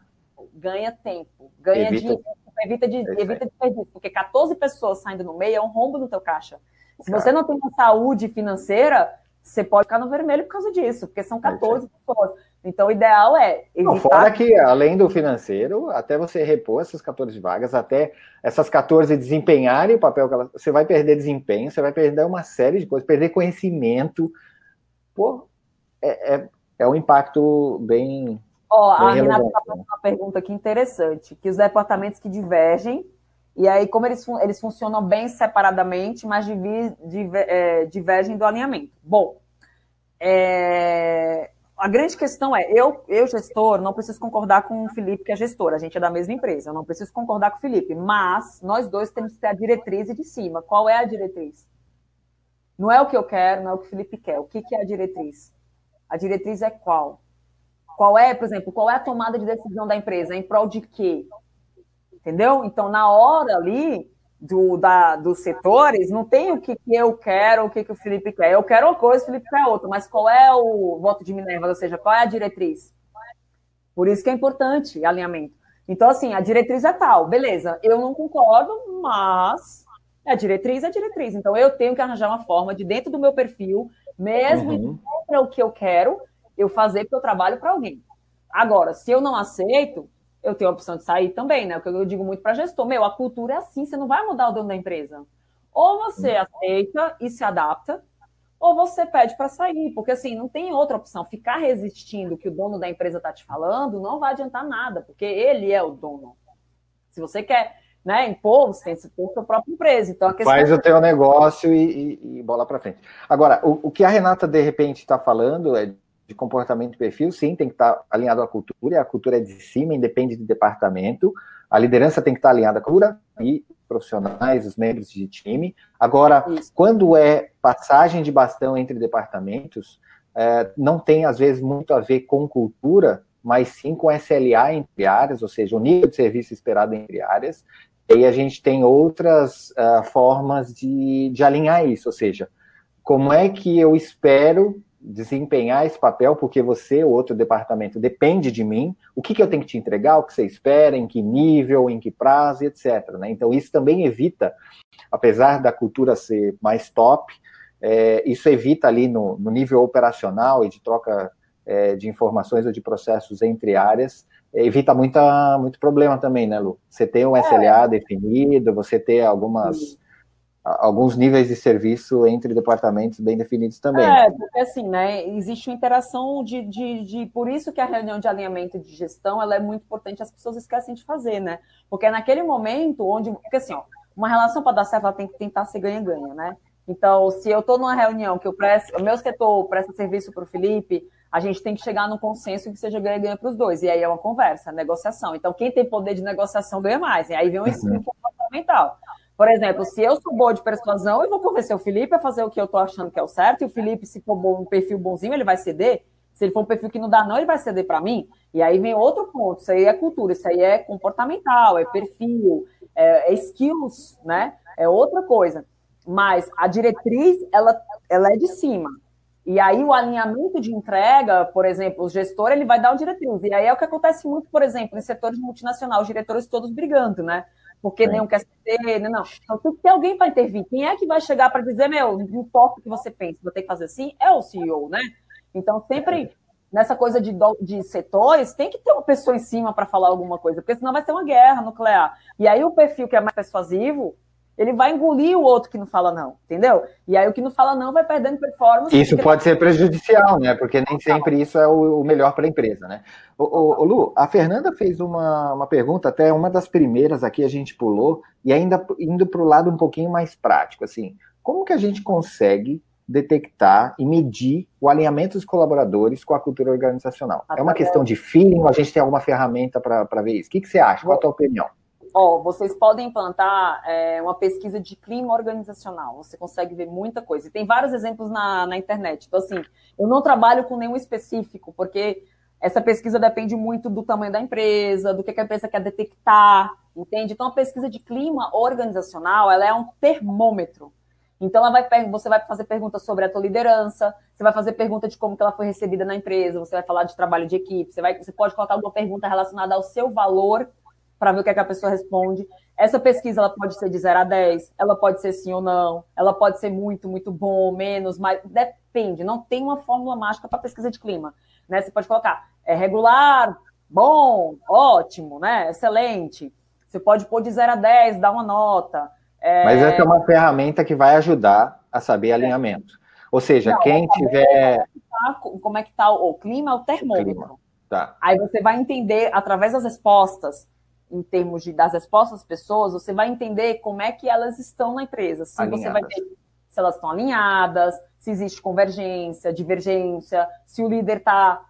S2: Ganha tempo. Ganha evita. de evita de, evita desperdício, porque 14 pessoas saindo no meio é um rombo no teu caixa. Se você não tem uma saúde financeira, você pode ficar no vermelho por causa disso, porque são 14 pessoas. Então, o ideal é
S1: evitar... Não, fora que, além do financeiro, até você repor essas 14 vagas, até essas 14 desempenharem o papel que elas... Você vai perder desempenho, você vai perder uma série de coisas, perder conhecimento. Pô, é, é, é um impacto bem...
S2: Ó, bem a Renata está fazendo uma pergunta aqui interessante, que os departamentos que divergem, e aí como eles, eles funcionam bem separadamente, mas é, divergem do alinhamento. Bom, é, a grande questão é, eu, eu, gestor, não preciso concordar com o Felipe, que é gestor, a gente é da mesma empresa, eu não preciso concordar com o Felipe, mas nós dois temos que ter a diretriz de cima. Qual é a diretriz? Não é o que eu quero, não é o que o Felipe quer. O que, que é a diretriz? A diretriz é qual? Qual é, por exemplo, qual é a tomada de decisão da empresa? Em prol de quê? Entendeu? Então, na hora ali, do, da, dos setores, não tem o que, que eu quero, o que, que o Felipe quer. Eu quero uma coisa, o Felipe quer outra, mas qual é o voto de Minerva? Ou seja, qual é a diretriz? Por isso que é importante alinhamento. Então, assim, a diretriz é tal, beleza, eu não concordo, mas a diretriz é a diretriz. Então, eu tenho que arranjar uma forma de, dentro do meu perfil, mesmo uhum. o que eu quero, eu fazer porque eu trabalho para alguém. Agora, se eu não aceito, eu tenho a opção de sair também, né? O que eu digo muito para gestor, meu, a cultura é assim, você não vai mudar o dono da empresa. Ou você uhum. aceita e se adapta, ou você pede para sair, porque assim, não tem outra opção. Ficar resistindo o que o dono da empresa está te falando não vai adiantar nada, porque ele é o dono. Se você quer né? Em povo, você tem, você tem sua própria empresa. Então,
S1: Faz o teu negócio e, e, e bola para frente. Agora, o, o, que a Renata, de repente, está falando é de comportamento e perfil, sim, tem que estar alinhado à cultura, e a cultura é de cima, independe do departamento. A liderança tem que estar alinhada à cultura e profissionais, os membros de time. Agora, Isso. quando é passagem de bastão entre departamentos, é, não tem, às vezes, muito a ver com cultura, mas sim com SLA entre áreas, ou seja, o nível de serviço esperado entre áreas, e aí a gente tem outras uh, formas de, de alinhar isso, ou seja, como é que eu espero desempenhar esse papel, porque você, o outro departamento, depende de mim, o que, que eu tenho que te entregar, o que você espera, em que nível, em que prazo, etc. Né? Então, isso também evita, apesar da cultura ser mais top, é, isso evita ali no, no, nível operacional e de troca é, de informações ou de processos entre áreas, evita muita, muito problema também, né, Lu? Você tem um SLA é. definido, você ter algumas. Alguns níveis de serviço entre departamentos bem definidos também.
S2: É, porque assim, né? Existe uma interação de, de, de. Por isso que a reunião de alinhamento de gestão ela é muito importante, as pessoas esquecem de fazer, né? Porque é naquele momento onde. Porque assim, ó, uma relação para dar certo, ela tem que tentar ser ganha-ganha, né? Então, se eu estou numa reunião que eu presto, o meu setor presta serviço para o Felipe, a gente tem que chegar num consenso que seja ganha-ganha para os dois. E aí é uma conversa, negociação. Então, quem tem poder de negociação ganha mais. E aí vem um ensino uhum. comportamental. Por exemplo, se eu sou boa de persuasão, eu vou convencer o Felipe a fazer o que eu estou achando que é o certo, e o Felipe, se for um perfil bonzinho, ele vai ceder. Se ele for um perfil que não dá, não, ele vai ceder para mim. E aí vem outro ponto: isso aí é cultura, isso aí é comportamental, é perfil, é, é skills, né? É outra coisa. Mas a diretriz, ela, ela é de cima. E aí o alinhamento de entrega, por exemplo, o gestor ele vai dar o diretriz. E aí é o que acontece muito, por exemplo, em setores multinacionais, os diretores todos brigando, né? Porque nenhum quer ceder, não. Então tem que ter alguém para intervir. Quem é que vai chegar para dizer, meu, não importa o que você pensa, vou ter que fazer assim? É o CEO, né? Então sempre nessa coisa de, de setores, tem que ter uma pessoa em cima para falar alguma coisa, porque senão vai ser uma guerra nuclear. E aí o perfil que é mais persuasivo, ele vai engolir o outro que não fala não, entendeu? E aí o que não fala não vai perdendo performance.
S1: Isso pode ser prejudicial, né? Porque nem sempre isso é o, melhor para a empresa, né? O, Lu, a Fernanda fez uma, uma pergunta, até uma das primeiras aqui a gente pulou, e ainda indo para o lado um pouquinho mais prático, assim, como que a gente consegue detectar e medir o alinhamento dos colaboradores com a cultura organizacional? é uma questão de feeling ou a gente tem alguma ferramenta para ver isso? O que, que você acha? Qual a tua opinião?
S2: Ó, vocês podem implantar é, uma pesquisa de clima organizacional. Você consegue ver muita coisa. E tem vários exemplos na, na internet. Então, assim, eu não trabalho com nenhum específico, porque essa pesquisa depende muito do tamanho da empresa, do que a empresa quer detectar, entende? Então, a pesquisa de clima organizacional, ela é um termômetro. Então, ela vai, você vai fazer perguntas sobre a tua liderança, você vai fazer pergunta de como que ela foi recebida na empresa, você vai falar de trabalho de equipe, você, vai, você pode colocar alguma pergunta relacionada ao seu valor para ver o que, é que a pessoa responde. Essa pesquisa ela pode ser de 0 a 10, ela pode ser sim ou não, ela pode ser muito, muito bom, menos, mas depende, não tem uma fórmula mágica para pesquisa de clima. Né? Você pode colocar é regular, bom, ótimo, né? excelente. Você pode pôr de 0 a 10, dar uma nota.
S1: É... Mas essa é uma ferramenta que vai ajudar a saber alinhamento. Ou seja, não, quem tiver.
S2: Como é que está o clima, é o termômetro. Tá. Aí você vai entender, através das respostas, em termos de, das respostas das pessoas, você vai entender como é que elas estão na empresa. Se alinhadas. você vai ter, se elas estão alinhadas, se existe convergência, divergência, se o líder está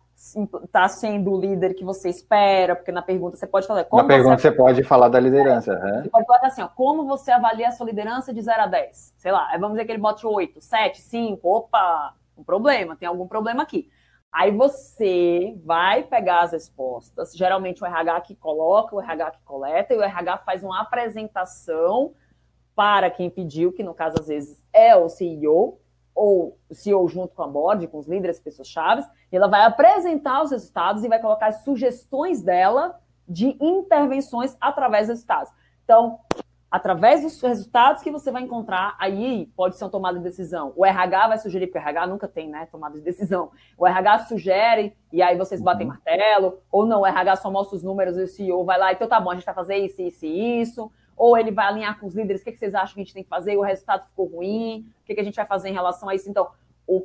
S2: tá sendo o líder que você espera, porque na pergunta você pode falar.
S1: na pergunta você, pode falar da liderança. É,
S2: Você pode falar assim, ó, como você avalia a sua liderança de 0 a 10? Sei lá, vamos dizer que ele bote 8, 7, 5, opa, um problema, tem algum problema aqui. Aí você vai pegar as respostas, geralmente o RH que coloca, o RH que coleta, e o RH faz uma apresentação para quem pediu, que no caso às vezes é o CEO, ou o CEO junto com a board, com os líderes, pessoas chaves, e ela vai apresentar os resultados e vai colocar as sugestões dela de intervenções através dos resultados. Então, através dos resultados que você vai encontrar, aí pode ser uma tomada de decisão. O RH vai sugerir, porque o RH nunca tem, né, tomada de decisão. O RH sugere, e aí vocês batem uhum. martelo, ou não, o RH só mostra os números e o CEO vai lá, então tá bom, a gente vai fazer isso, isso e isso. Ou ele vai alinhar com os líderes, o que, vocês acham que a gente tem que fazer, o resultado ficou ruim, o que, que a gente vai fazer em relação a isso. Então,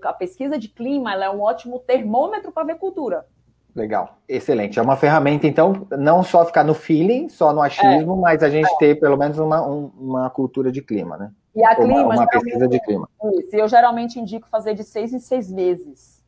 S2: a pesquisa de clima é um ótimo termômetro para ver cultura.
S1: Legal, excelente. É uma ferramenta, então, não só ficar no feeling, só no achismo, é. mas a gente é. ter pelo menos uma, um, uma cultura de clima, né?
S2: E a clima, uma, uma pesquisa de clima. Isso, eu geralmente indico fazer de seis em seis meses.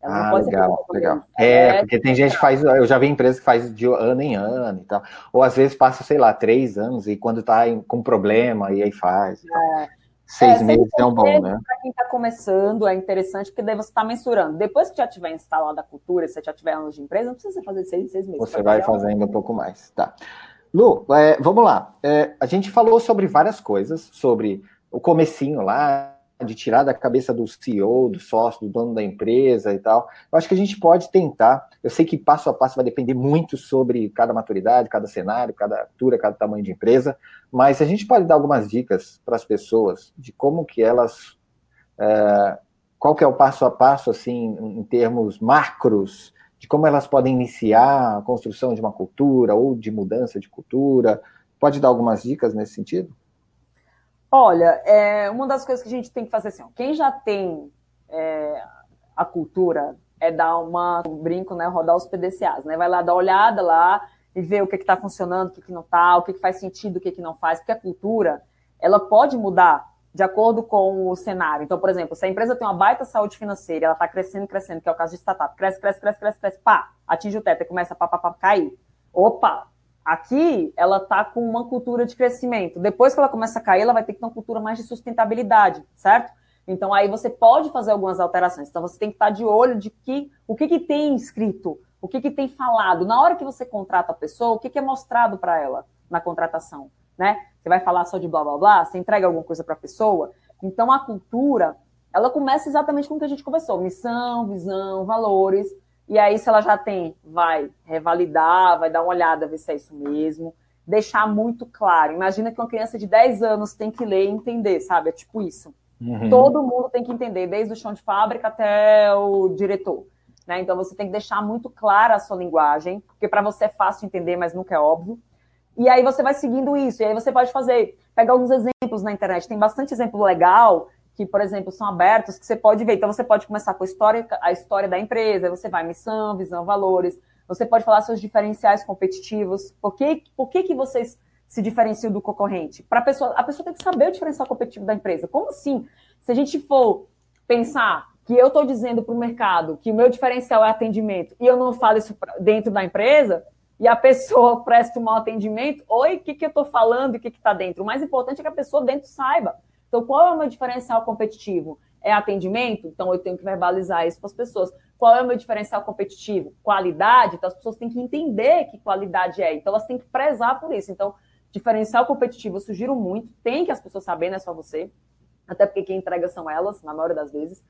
S1: Ela ah, legal, legal. É, é, porque tem gente que faz, eu já vi empresa que faz de ano em ano e tal. Ou às vezes passa, sei lá, três anos e quando tá com problema, e aí faz. É. Seis é, meses é um bom, né?
S2: Para quem está começando, é interessante, porque daí você está mensurando. Depois que já tiver instalado a cultura, se já tiver anos de empresa, não precisa fazer seis, seis meses.
S1: Você vai fazendo um pouco mais, tá. Lu, é, vamos lá. É, a gente falou sobre várias coisas, sobre o comecinho lá, de tirar da cabeça do CEO, do sócio, do dono da empresa e tal. Eu acho que a gente pode tentar. Eu sei que passo a passo vai depender muito sobre cada maturidade, cada cenário, cada altura, cada tamanho de empresa, mas a gente pode dar algumas dicas para as pessoas de como que elas. É, qual que é o passo a passo, assim, em termos macros, de como elas podem iniciar a construção de uma cultura ou de mudança de cultura. Pode dar algumas dicas nesse sentido?
S2: Olha, é, uma das coisas que a gente tem que fazer assim, ó, quem já tem é, a cultura é dar uma um brinco, né, rodar os PDCAs, né? Vai lá dar uma olhada lá e ver o que está funcionando, o que, que não está, o que, que faz sentido, o que, que não faz, porque a cultura ela pode mudar de acordo com o cenário. Então, por exemplo, se a empresa tem uma baita saúde financeira, ela está crescendo, crescendo, que é o caso de startup, cresce, cresce, cresce, cresce, cresce, pá, atinge o teto e começa a pá, pá, pá, cair. Opa, Aqui, ela está com uma cultura de crescimento. Depois que ela começa a cair, ela vai ter que ter uma cultura mais de sustentabilidade, certo? Então, aí você pode fazer algumas alterações. Então, você tem que estar de olho de que o que, que tem escrito, o que, que tem falado. Na hora que você contrata a pessoa, o que, que é mostrado para ela na contratação, né? Você vai falar só de blá, blá, blá, você entrega alguma coisa para a pessoa. Então, a cultura, ela começa exatamente com o que a gente conversou. Missão, visão, valores e aí, se ela já tem, vai revalidar, vai dar uma olhada, ver se é isso mesmo. Deixar muito claro. Imagina que uma criança de 10 anos tem que ler e entender, sabe? É tipo isso. Uhum. Todo mundo tem que entender, desde o chão de fábrica até o diretor. Né? Então, você tem que deixar muito clara a sua linguagem, porque para você é fácil entender, mas nunca é óbvio. E aí você vai seguindo isso. E aí você pode fazer, pegar alguns exemplos na internet. Tem bastante exemplo legal que, por exemplo, são abertos, que você pode ver. Então, você pode começar com a história, a história da empresa, você vai missão, visão, valores. Você pode falar seus diferenciais competitivos. Por que, por que, que vocês se diferenciam do concorrente? Para a pessoa, a pessoa tem que saber o diferencial competitivo da empresa. Como assim? Se a gente for pensar que eu estou dizendo para o mercado que o meu diferencial é atendimento e eu não falo isso dentro da empresa, e a pessoa presta um mau atendimento, oi, o que, que eu estou falando e o que está dentro? O mais importante é que a pessoa dentro saiba. Então, qual é o meu diferencial competitivo? É atendimento? Então, eu tenho que verbalizar isso para as pessoas. Qual é o meu diferencial competitivo? Qualidade? Então, as pessoas têm que entender que qualidade é. Então, elas têm que prezar por isso. Então, diferencial competitivo, eu sugiro muito. Tem que as pessoas saberem, não é só você. Até porque quem entrega são elas, na maioria das vezes.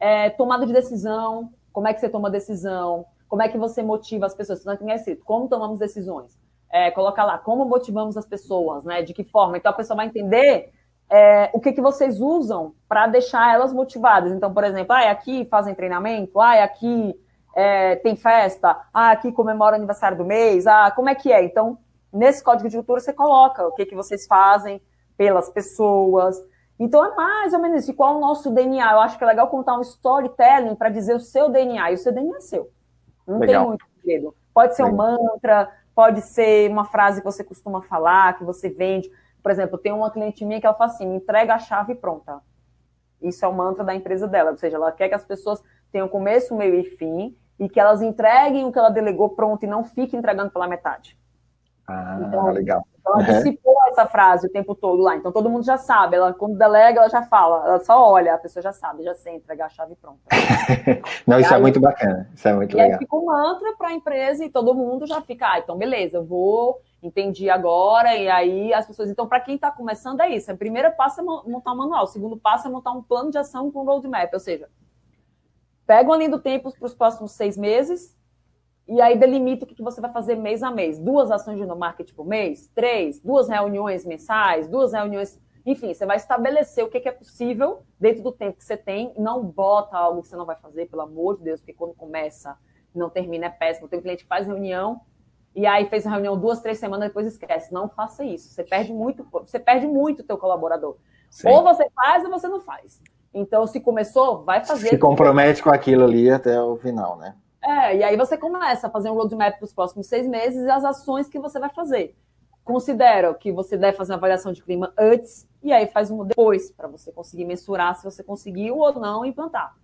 S2: É, tomada de decisão. Como é que você toma decisão? Como é que você motiva as pessoas? Não tem escrito. Como tomamos decisões? É, colocar lá, como motivamos as pessoas, né? De que forma? Então, a pessoa vai entender é, o que, que vocês usam para deixar elas motivadas. Então, por exemplo, ah, aqui fazem treinamento, ah, aqui é, tem festa, ah, aqui comemora o aniversário do mês, ah, como é que é? Então, nesse código de cultura você coloca o que, que vocês fazem pelas pessoas. Então, é mais ou menos isso. E qual é o nosso DNA? Eu acho que é legal contar um storytelling para dizer o seu DNA. E o seu DNA é seu. Não legal. tem muito medo. Pode ser um mantra, pode ser uma frase que você costuma falar, que você vende. Por exemplo, tem uma cliente minha que ela fala assim: entrega a chave pronta. Isso é o mantra da empresa dela, ou seja, ela quer que as pessoas tenham começo, meio e fim e que elas entreguem o que ela delegou pronto e não fiquem entregando pela metade.
S1: Ah, então, legal.
S2: Então, ela dissipou uhum. essa frase o tempo todo lá. Então, todo mundo já sabe. Ela, quando delega, ela já fala. Ela só olha, a pessoa já sabe, já sei entregar a chave pronta.
S1: Não, isso é aí, é muito bacana. Isso é muito
S2: e
S1: legal.
S2: Aí fica um mantra para a empresa e todo mundo já fica, ah, então beleza, eu vou entendi agora, e aí as pessoas. Então, para quem está começando, é isso. A primeira passo é montar um manual, o segundo passo é montar um plano de ação com roadmap, ou seja, pega uma linha do tempo para os próximos seis meses, e aí delimita o que você vai fazer mês a mês. Duas ações de no marketing por mês, três, duas reuniões mensais, duas reuniões. Enfim, você vai estabelecer o que é possível dentro do tempo que você tem, não bota algo que você não vai fazer, pelo amor de Deus, porque quando começa não termina é péssimo. Tem um cliente que faz reunião, e aí fez uma reunião duas, três semanas, depois esquece. Não faça isso. Você perde muito, você perde muito o teu colaborador. Sim. Ou você faz ou você não faz. Então, se começou, vai fazer.
S1: Se compromete com aquilo ali até o final, né?
S2: É, e aí você começa a fazer um roadmap para os próximos seis meses e as ações que você vai fazer. Considera que você deve fazer uma avaliação de clima antes e aí faz uma depois, para você conseguir mensurar se você conseguiu ou não implantar.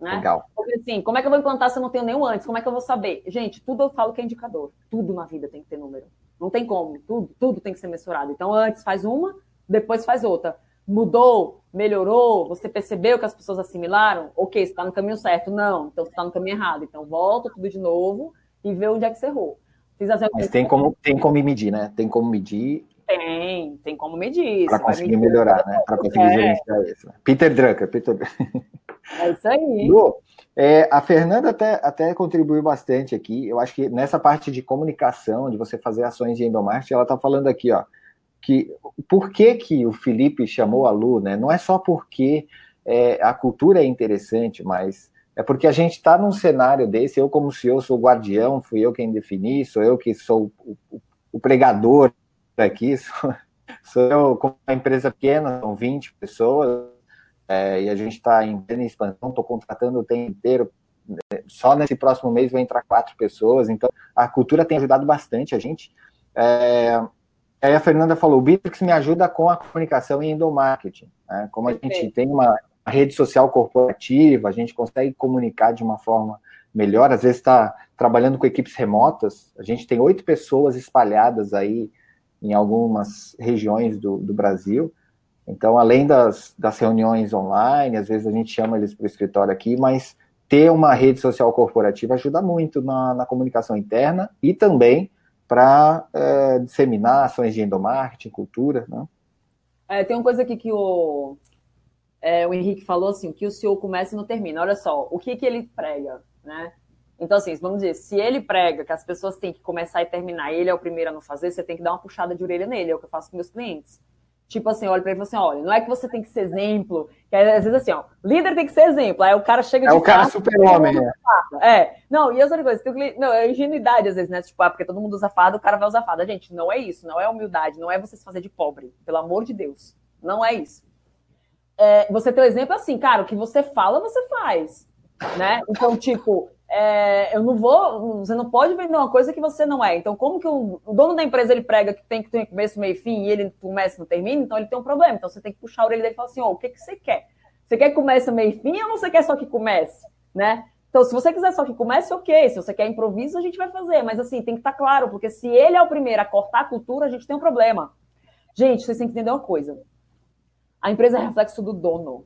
S2: Né? Legal. Assim, como é que eu vou implantar se eu não tenho nenhum antes? Como é que eu vou saber? Gente, tudo eu falo que é indicador. Tudo na vida tem que ter número. Não tem como. Tudo, tudo tem que ser mensurado. Então, antes faz uma, depois faz outra. Mudou, melhorou, você percebeu que as pessoas assimilaram? Ok, você está no caminho certo. Não, então você está no caminho errado. Então, volta tudo de novo e vê onde é que você errou.
S1: Fiz as Mas tem como, tem como medir, né? Tem como medir
S2: tem, tem como medir.
S1: Para conseguir medir melhorar, né? Para conseguir é. gerenciar isso. Peter Drucker, Peter
S2: É isso aí.
S1: Lu, é, a Fernanda até, até contribuiu bastante aqui. Eu acho que nessa parte de comunicação, de você fazer ações de endomarketing, ela está falando aqui, ó, que por que, que o Felipe chamou a Lu, né? Não é só porque é, a cultura é interessante, mas é porque a gente está num cenário desse. Eu, como CEO, sou o guardião, fui eu quem defini, sou eu que sou o, o, o pregador aqui, sou, sou eu com uma empresa pequena, são 20 pessoas, é, e a gente está em plena expansão, estou contratando o tempo inteiro, é, só nesse próximo mês vai entrar quatro pessoas, então a cultura tem ajudado bastante a gente. É, aí a Fernanda falou, o Bitrix me ajuda com a comunicação e endomarketing, né? como a gente tem uma rede social corporativa, a gente consegue comunicar de uma forma melhor, às vezes está trabalhando com equipes remotas, a gente tem oito pessoas espalhadas aí em algumas regiões do, do Brasil. Então, além das, das reuniões online, às vezes a gente chama eles para o escritório aqui, mas ter uma rede social corporativa ajuda muito na, na comunicação interna e também para é, disseminar ações de endomarketing, cultura, né?
S2: É, tem uma coisa aqui que o, é, o Henrique falou assim, que o CEO começa e não termina. Olha só, o que, que ele prega, né? Então, assim, vamos dizer, se ele prega que as pessoas têm que começar e terminar, ele é o primeiro a não fazer, você tem que dar uma puxada de orelha nele, é o que eu faço com meus clientes. Tipo assim, olha para ele e assim: olha, não é que você tem que ser exemplo, que às vezes assim, ó, líder tem que ser exemplo, aí o cara chega
S1: de. É o cara super-homem,
S2: né? É. Não, e as outras coisas, tem, não, é ingenuidade às vezes, né? Tipo, ah, porque todo mundo usa farda, o cara vai usar farda. Gente, não é isso, não é humildade, não é você se fazer de pobre, pelo amor de Deus. Não é isso. É, você tem o um exemplo assim, cara, o que você fala, você faz. Né? Então, tipo, é, eu não vou, você não pode vender uma coisa que você não é. Então, como que o, o, dono da empresa ele prega que tem que ter começo, meio e fim e ele começa e não termina, então ele tem um problema. Então você tem que puxar a orelha dele e falar assim: oh, o que, que você quer? Você quer que comece, meio e fim ou você quer só que comece? Né? Então, se você quiser só que comece, ok. Se você quer improviso, a gente vai fazer. Mas assim, tem que estar tá claro, porque se ele é o primeiro a cortar a cultura, a gente tem um problema. Gente, vocês têm que entender uma coisa. A empresa é reflexo do dono.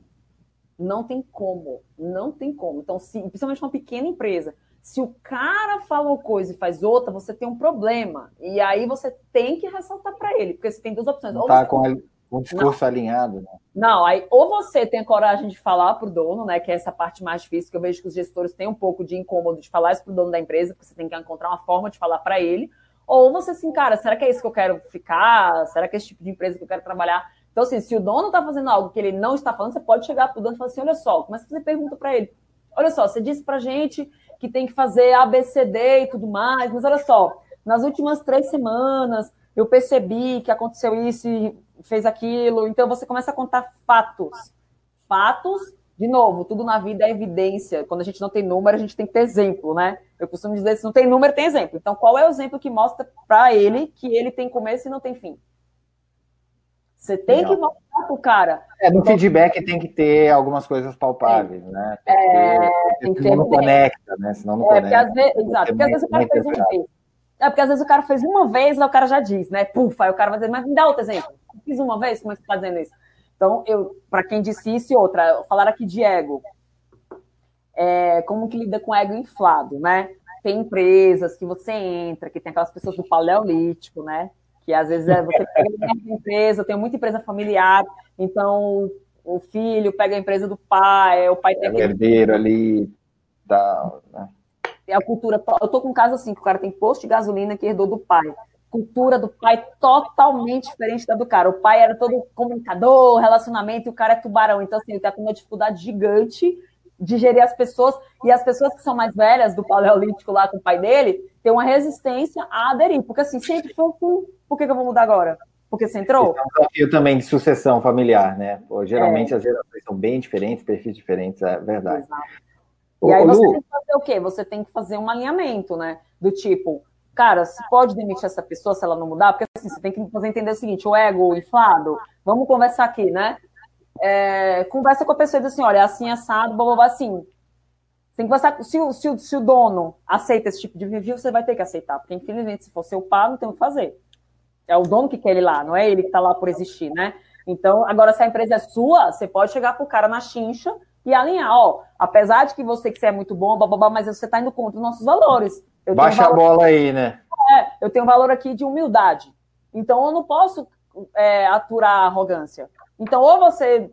S2: Não tem como, não tem como. Então, se, principalmente uma pequena empresa, se o cara fala uma coisa e faz outra, você tem um problema. E aí você tem que ressaltar para ele, porque você tem duas opções.
S1: Não tá com o discurso não. alinhado, né?
S2: Não, aí ou você tem a coragem de falar para o dono, né? Que é essa parte mais difícil, que eu vejo que os gestores têm um pouco de incômodo de falar isso para o dono da empresa, porque você tem que encontrar uma forma de falar para ele. Ou você assim, cara, será que é isso que eu quero ficar? Será que é esse tipo de empresa que eu quero trabalhar? Então, assim, se o dono está fazendo algo que ele não está falando, você pode chegar para o dono e falar assim: olha só, a fazer pergunta para ele. Olha só, você disse para gente que tem que fazer ABCD e tudo mais, mas olha só, nas últimas três semanas eu percebi que aconteceu isso e fez aquilo. Então, você começa a contar fatos. Fatos, de novo, tudo na vida é evidência. Quando a gente não tem número, a gente tem que ter exemplo, né? Eu costumo dizer: se não tem número, tem exemplo. Então, qual é o exemplo que mostra para ele que ele tem começo e não tem fim? Você tem Legal. que mostrar pro cara.
S1: É, no então, feedback tem que ter algumas coisas palpáveis, é, né? Tem que é, ter, tem que ter, não conecta, né? Senão não é, conecta.
S2: Porque às vezes, exato, porque às vezes o cara fez uma vez. É, porque às vezes o cara fez uma vez, e o cara já diz, né? Pufa, aí o cara vai dizer, mas me dá outro exemplo. Eu fiz uma vez, como é que você está dizendo isso? Então, eu, para quem disse isso e outra, falar aqui de ego. É, como que lida com ego inflado, né? Tem empresas que você entra, que tem aquelas pessoas do paleolítico, né? Que às vezes é, você pega uma empresa, eu tenho muita empresa familiar, então o filho pega a empresa do pai, o pai tem... É
S1: herdeiro ali, da... Né?
S2: a cultura, eu tô com um caso assim, que o cara tem posto de gasolina que herdou do pai, cultura do pai totalmente diferente da do cara, o pai era todo comunicador, relacionamento, e o cara é tubarão, então assim, ele tá com uma dificuldade gigante de gerir as pessoas, e as pessoas que são mais velhas do paleolítico lá com o pai dele, tem uma resistência a aderir, porque assim, sempre foi assim, por que, que eu vou mudar agora? Porque você entrou?
S1: É um desafio também de sucessão familiar, né? Pô, geralmente é. as gerações são bem diferentes, perfis diferentes, é verdade. Exato.
S2: E aí você tem que fazer o quê? Você tem que fazer um alinhamento, né? Do tipo, cara, se pode demitir essa pessoa se ela não mudar, porque assim, você tem que fazer entender o seguinte, o ego inflado, vamos conversar aqui, né? É, conversa com a pessoa e diz assim, olha, é assim, assado, blá, blá, blá, assim. Tem que conversar, se, o, se, o, se o dono aceita esse tipo de review, você vai ter que aceitar, porque infelizmente, se for seu pai, não tem o que fazer. É o dono que quer ele lá, não é ele que está lá por existir, né? Então, agora, se a empresa é sua, você pode chegar pro cara na chincha e alinhar, ó, apesar de que você que você é muito bom, blá, mas você está indo contra os nossos valores.
S1: Eu Baixa valor, a bola aí, né?
S2: É, eu tenho um valor aqui de humildade. Então, eu não posso é, aturar a arrogância. Então, ou você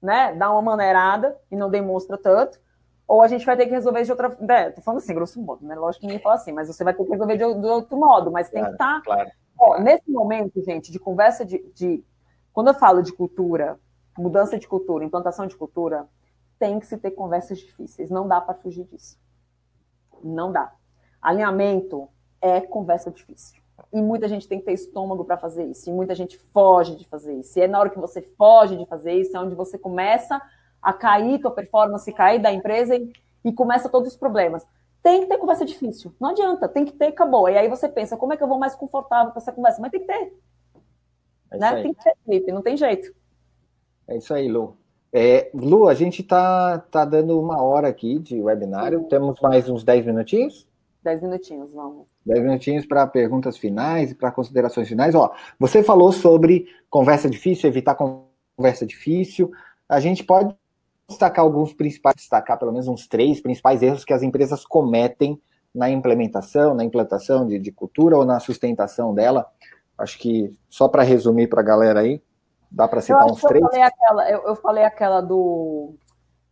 S2: né, dá uma maneirada e não demonstra tanto, ou a gente vai ter que resolver de outra. Né, tô falando assim, grosso modo, né? Lógico que ninguém fala assim, mas você vai ter que resolver de, de outro modo, mas claro, tem que estar. Tá, claro. Ó, nesse momento, gente, de conversa de, de. Quando eu falo de cultura, mudança de cultura, implantação de cultura, tem que se ter conversas difíceis. Não dá para fugir disso. Não dá. Alinhamento é conversa difícil. E muita gente tem que ter estômago para fazer isso. E muita gente foge de fazer isso. E é na hora que você foge de fazer isso, é onde você começa a cair, tua performance cair da empresa e, e começa todos os problemas. Tem que ter conversa difícil. Não adianta, tem que ter, acabou. E aí você pensa, como é que eu vou mais confortável para essa conversa? Mas tem que ter. É né? Tem que ter, Felipe, não tem jeito.
S1: É isso aí, Lu. É, Lu, a gente está tá dando uma hora aqui de webinário. Temos mais uns 10 minutinhos?
S2: 10 minutinhos, vamos.
S1: 10 minutinhos para perguntas finais e para considerações finais. Ó, você falou sobre conversa difícil, evitar conversa difícil. A gente pode destacar alguns principais, destacar pelo menos uns três principais erros que as empresas cometem na implementação, na implantação de, de cultura ou na sustentação dela. Acho que só para resumir para a galera aí, dá para citar uns três.
S2: Eu falei, aquela, eu, eu falei aquela do,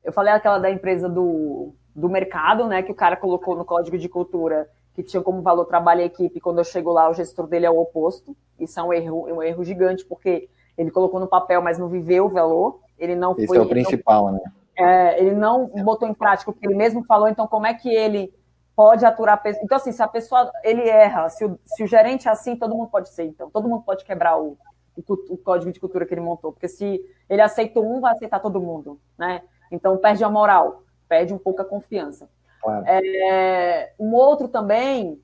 S2: eu falei aquela da empresa do, do mercado, né, que o cara colocou no código de cultura que tinha como valor trabalho e equipe. Quando eu chego lá, o gestor dele é o oposto. Isso é um erro, um erro gigante porque ele colocou no papel, mas não viveu o valor. Ele não
S1: Esse
S2: foi.
S1: é o principal,
S2: não,
S1: né?
S2: É, ele não botou em prática o que ele mesmo falou, então como é que ele pode aturar a pessoa? Então, assim, se a pessoa ele erra, se o, se o gerente é assim, todo mundo pode ser, então, todo mundo pode quebrar o, o, o código de cultura que ele montou, porque se ele aceitou um, vai aceitar todo mundo, né? Então perde a moral, perde um pouco a confiança. Claro. É, um outro também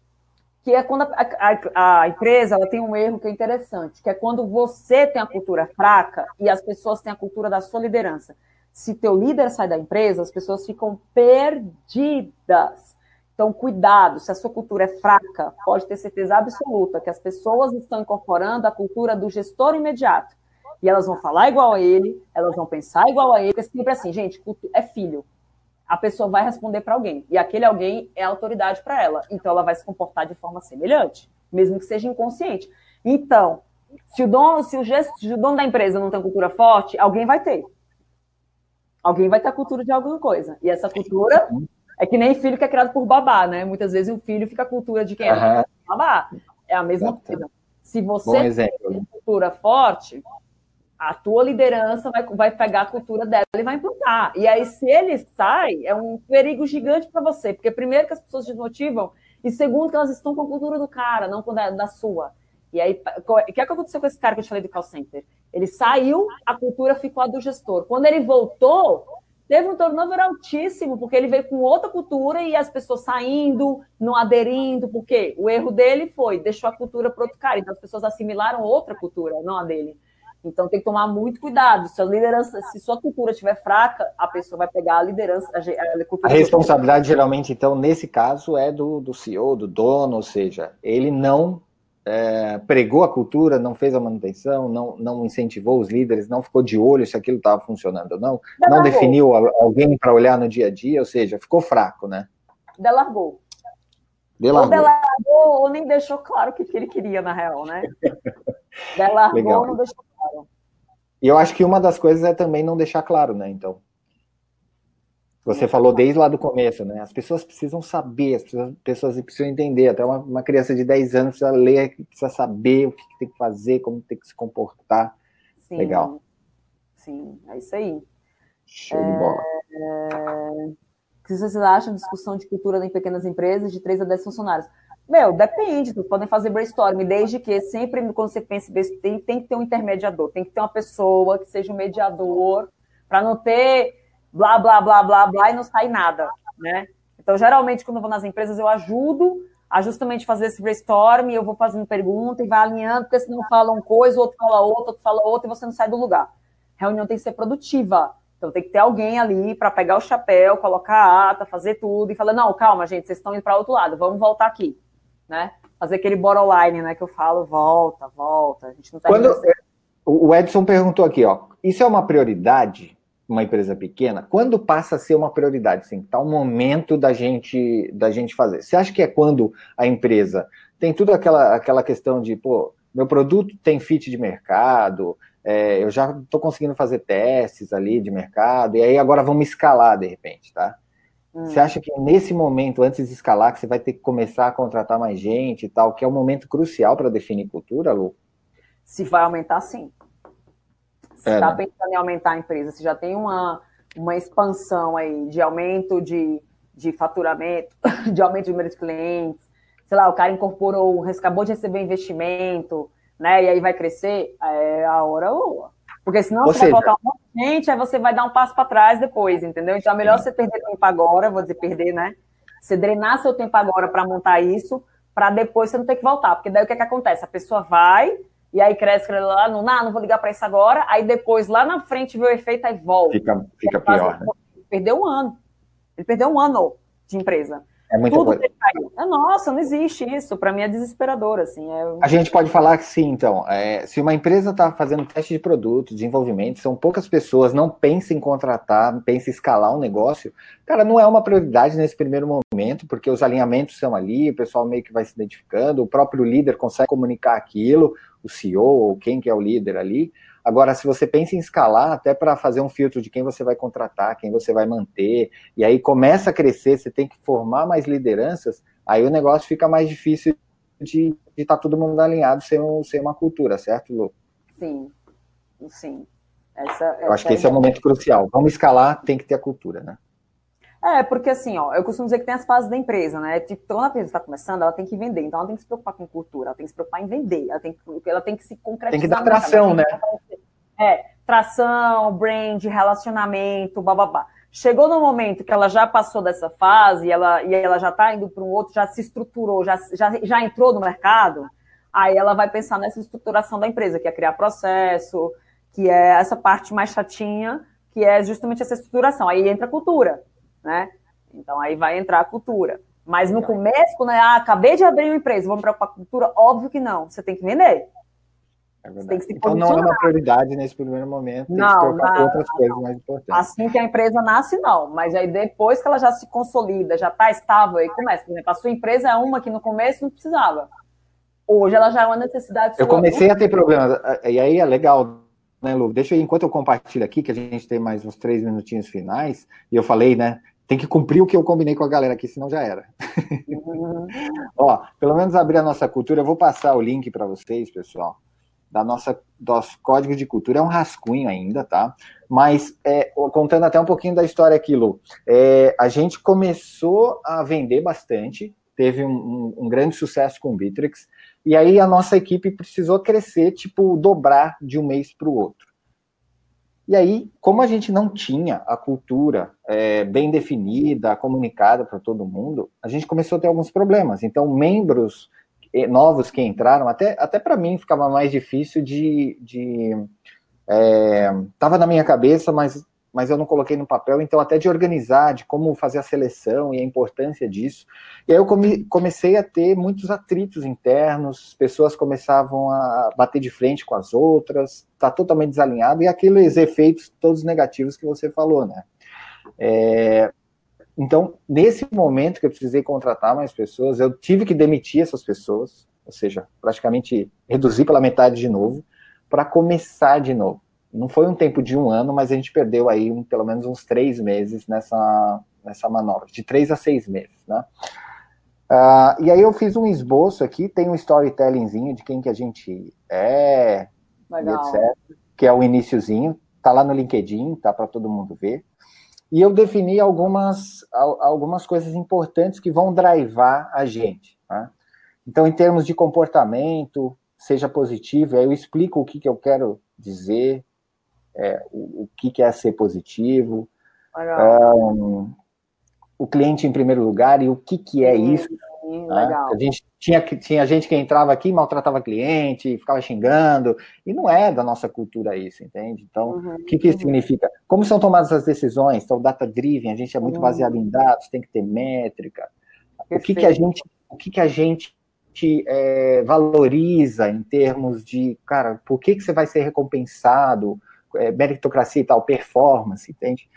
S2: que é quando a, a, a, empresa ela tem um erro que é interessante, que é quando você tem a cultura fraca e as pessoas têm a cultura da sua liderança. Se teu líder sai da empresa, as pessoas ficam perdidas. Então, cuidado, se a sua cultura é fraca, pode ter certeza absoluta que as pessoas estão incorporando a cultura do gestor imediato. E elas vão falar igual a ele, elas vão pensar igual a ele, porque sempre assim, gente, é filho a pessoa vai responder para alguém. E aquele alguém é autoridade para ela. Então, ela vai se comportar de forma semelhante, mesmo que seja inconsciente. Então, se o dono, se o, gesto, se o dono da empresa não tem cultura forte, alguém vai ter. Alguém vai ter a cultura de alguma coisa. E essa cultura é que nem filho que é criado por babá, né? Muitas vezes o filho fica a cultura de quem é uhum. babá. É a mesma coisa. Se você tem cultura forte, a tua liderança vai, vai pegar a cultura dela e vai implantar. E aí, se ele sai, é um perigo gigante para você, porque primeiro que as pessoas desmotivam, e segundo que elas estão com a cultura do cara, não com a da sua. E aí, o que, é que aconteceu com esse cara que eu te falei do call center? Ele saiu, a cultura ficou a do gestor. Quando ele voltou, teve um turnover altíssimo, porque ele veio com outra cultura e as pessoas saindo, não aderindo, porque o erro dele foi, deixou a cultura para outro cara, então as pessoas assimilaram outra cultura, não a dele. Então tem que tomar muito cuidado. Se a liderança, se sua cultura estiver fraca, a pessoa vai pegar a liderança. A,
S1: a, a responsabilidade, geralmente, então, nesse caso, é do, do CEO, do dono, ou seja, ele não é, pregou a cultura, não fez a manutenção, não, não incentivou os líderes, não ficou de olho se aquilo estava funcionando ou não, não definiu alguém para olhar no dia a dia, ou seja, ficou fraco, né?
S2: Delargou. Delargou. Ou delargou, ou nem deixou claro o que, que ele queria, na real, né? Delargou, Legal. não deixou
S1: e eu acho que uma das coisas é também não deixar claro, né? Então, você falou desde lá do começo, né? As pessoas precisam saber, as pessoas, precisam entender. Até uma, uma, criança de 10 anos precisa ler, precisa saber o que, tem que fazer, como tem que se comportar. Sim, Legal.
S2: Sim, é isso aí.
S1: Show é... de bola.
S2: É... O que vocês acham de discussão de cultura em pequenas empresas de 3 a 10 funcionários? Meu, depende, vocês podem fazer brainstorming, desde que sempre quando você pensa em tem, tem que ter um intermediador, tem que ter uma pessoa que seja um mediador, para não ter blá, blá, blá, blá, blá e não sair nada. né? Então, geralmente, quando eu vou nas empresas, eu ajudo a justamente fazer esse brainstorm, eu vou fazendo pergunta e vai alinhando, porque senão fala uma coisa, o outro fala outra, outro fala outra, e você não sai do lugar. A reunião tem que ser produtiva. Então tem que ter alguém ali para pegar o chapéu, colocar a ata, fazer tudo e falar: não, calma, gente, vocês estão indo para outro lado, vamos voltar aqui. Né? Fazer aquele borderline, né? Que eu falo, volta, volta. A gente não tá
S1: Quando, o Edson perguntou aqui, ó, isso é uma prioridade? Uma empresa pequena, quando passa a ser uma prioridade, assim, tá o momento da gente da gente fazer. Você acha que é quando a empresa tem tudo aquela aquela questão de, pô, meu produto tem fit de mercado, é, eu já estou conseguindo fazer testes ali de mercado, e aí agora vamos escalar de repente, tá? Hum. Você acha que nesse momento, antes de escalar, que você vai ter que começar a contratar mais gente e tal, que é o momento crucial para definir cultura, Lu?
S2: Se vai aumentar, sim. Se está é, tá né? pensando em aumentar a empresa, se já tem uma, uma expansão aí de aumento de, de faturamento, de aumento de número de clientes, sei lá, o cara incorporou, acabou de receber investimento, né? E aí vai crescer, é a hora boa. Porque senão Ou você seja... vai colocar um monte de gente, aí você vai dar um passo para trás depois, entendeu? Então é melhor você perder tempo agora, vou dizer perder, né? Você drenar seu tempo agora para montar isso, para depois você não ter que voltar. Porque daí o que, é que acontece? A pessoa vai, e aí cresce lá, não, não, não vou ligar para isso agora, aí depois lá na frente vê o efeito, aí volta.
S1: Fica, fica pior. Né?
S2: Perdeu um ano. Ele perdeu um ano de empresa.
S1: É muita Tudo coisa.
S2: É, nossa, não existe isso. Para mim é desesperador, assim. É...
S1: A gente pode falar que sim, então. É, se uma empresa está fazendo teste de produto, desenvolvimento, são poucas pessoas, não pensa em contratar, pensa em escalar um negócio, cara, não é uma prioridade nesse primeiro momento, porque os alinhamentos são ali, o pessoal meio que vai se identificando, o próprio líder consegue comunicar aquilo, o CEO ou quem que é o líder ali. Agora, se você pensa em escalar, até para fazer um filtro de quem você vai contratar, quem você vai manter, e aí começa a crescer, você tem que formar mais lideranças, aí o negócio fica mais difícil de estar tá todo mundo alinhado sem, um, sem uma cultura, certo, Lu?
S2: Sim, sim. Essa,
S1: Eu acho que esse é o momento crucial. Vamos escalar, tem que ter a cultura, né?
S2: É, porque assim, ó, eu costumo dizer que tem as fases da empresa, né? Tipo, quando a empresa está começando, ela tem que vender, então ela tem que se preocupar com cultura, ela tem que se preocupar em vender, ela tem que, ela tem que se concretizar.
S1: Tem que dar tração, né?
S2: É, tração, brand, relacionamento, bababá. Chegou no momento que ela já passou dessa fase e ela, e ela já está indo para um outro, já se estruturou, já, já, já entrou no mercado, aí ela vai pensar nessa estruturação da empresa, que é criar processo, que é essa parte mais chatinha, que é justamente essa estruturação. Aí entra a cultura né? Então aí vai entrar a cultura. Mas no começo, quando é, ah, acabei de abrir uma empresa, vamos preocupar com a cultura? Óbvio que não, você tem que vender.
S1: É então não é uma prioridade nesse primeiro momento, tem não, que não, outras não, coisas mais importantes.
S2: Assim que a empresa nasce, não. Mas aí depois que ela já se consolida, já está estável, aí começa. Por exemplo, a sua empresa é uma que no começo não precisava. Hoje ela já é uma necessidade.
S1: Eu comecei a ter problemas, e aí é legal, né, Lu? Deixa eu, enquanto eu compartilho aqui, que a gente tem mais uns três minutinhos finais, e eu falei, né, tem que cumprir o que eu combinei com a galera aqui, senão já era. Uhum. Ó, pelo menos abrir a nossa cultura, eu vou passar o link para vocês, pessoal, da nossa nosso código de cultura. É um rascunho ainda, tá? Mas é, contando até um pouquinho da história aqui, Lu, é, a gente começou a vender bastante, teve um, um, um grande sucesso com o Bitrix, e aí a nossa equipe precisou crescer, tipo, dobrar de um mês para o outro. E aí, como a gente não tinha a cultura é, bem definida, comunicada para todo mundo, a gente começou a ter alguns problemas. Então, membros novos que entraram, até, até para mim ficava mais difícil de. de é, tava na minha cabeça, mas mas eu não coloquei no papel, então até de organizar, de como fazer a seleção e a importância disso. E aí eu come, comecei a ter muitos atritos internos, pessoas começavam a bater de frente com as outras, tá totalmente desalinhado, e aqueles efeitos todos negativos que você falou, né? É, então, nesse momento que eu precisei contratar mais pessoas, eu tive que demitir essas pessoas, ou seja, praticamente reduzir pela metade de novo, para começar de novo não foi um tempo de um ano, mas a gente perdeu aí um, pelo menos uns três meses nessa, nessa manobra, de três a seis meses, né? Uh, e aí eu fiz um esboço aqui, tem um storytellingzinho de quem que a gente é, etc, que é o iníciozinho, tá lá no LinkedIn, tá para todo mundo ver. E eu defini algumas, algumas coisas importantes que vão drivar a gente. Né? Então, em termos de comportamento, seja positivo, aí eu explico o que, que eu quero dizer, é, o, o que, que é ser positivo. Um, o cliente em primeiro lugar e o que, que é isso.
S2: Sim, né? legal.
S1: A gente tinha, tinha gente que entrava aqui maltratava cliente, ficava xingando, e não é da nossa cultura isso, entende? Então, uhum, o que, que isso uhum. significa? Como são tomadas as decisões? Então, data-driven, a gente é muito uhum. baseado em dados, tem que ter métrica. Perfeito. O que, que a gente, o que, que a gente é, valoriza em termos de, cara, por que, que você vai ser recompensado? É, meritocracia e tal, performance, entende?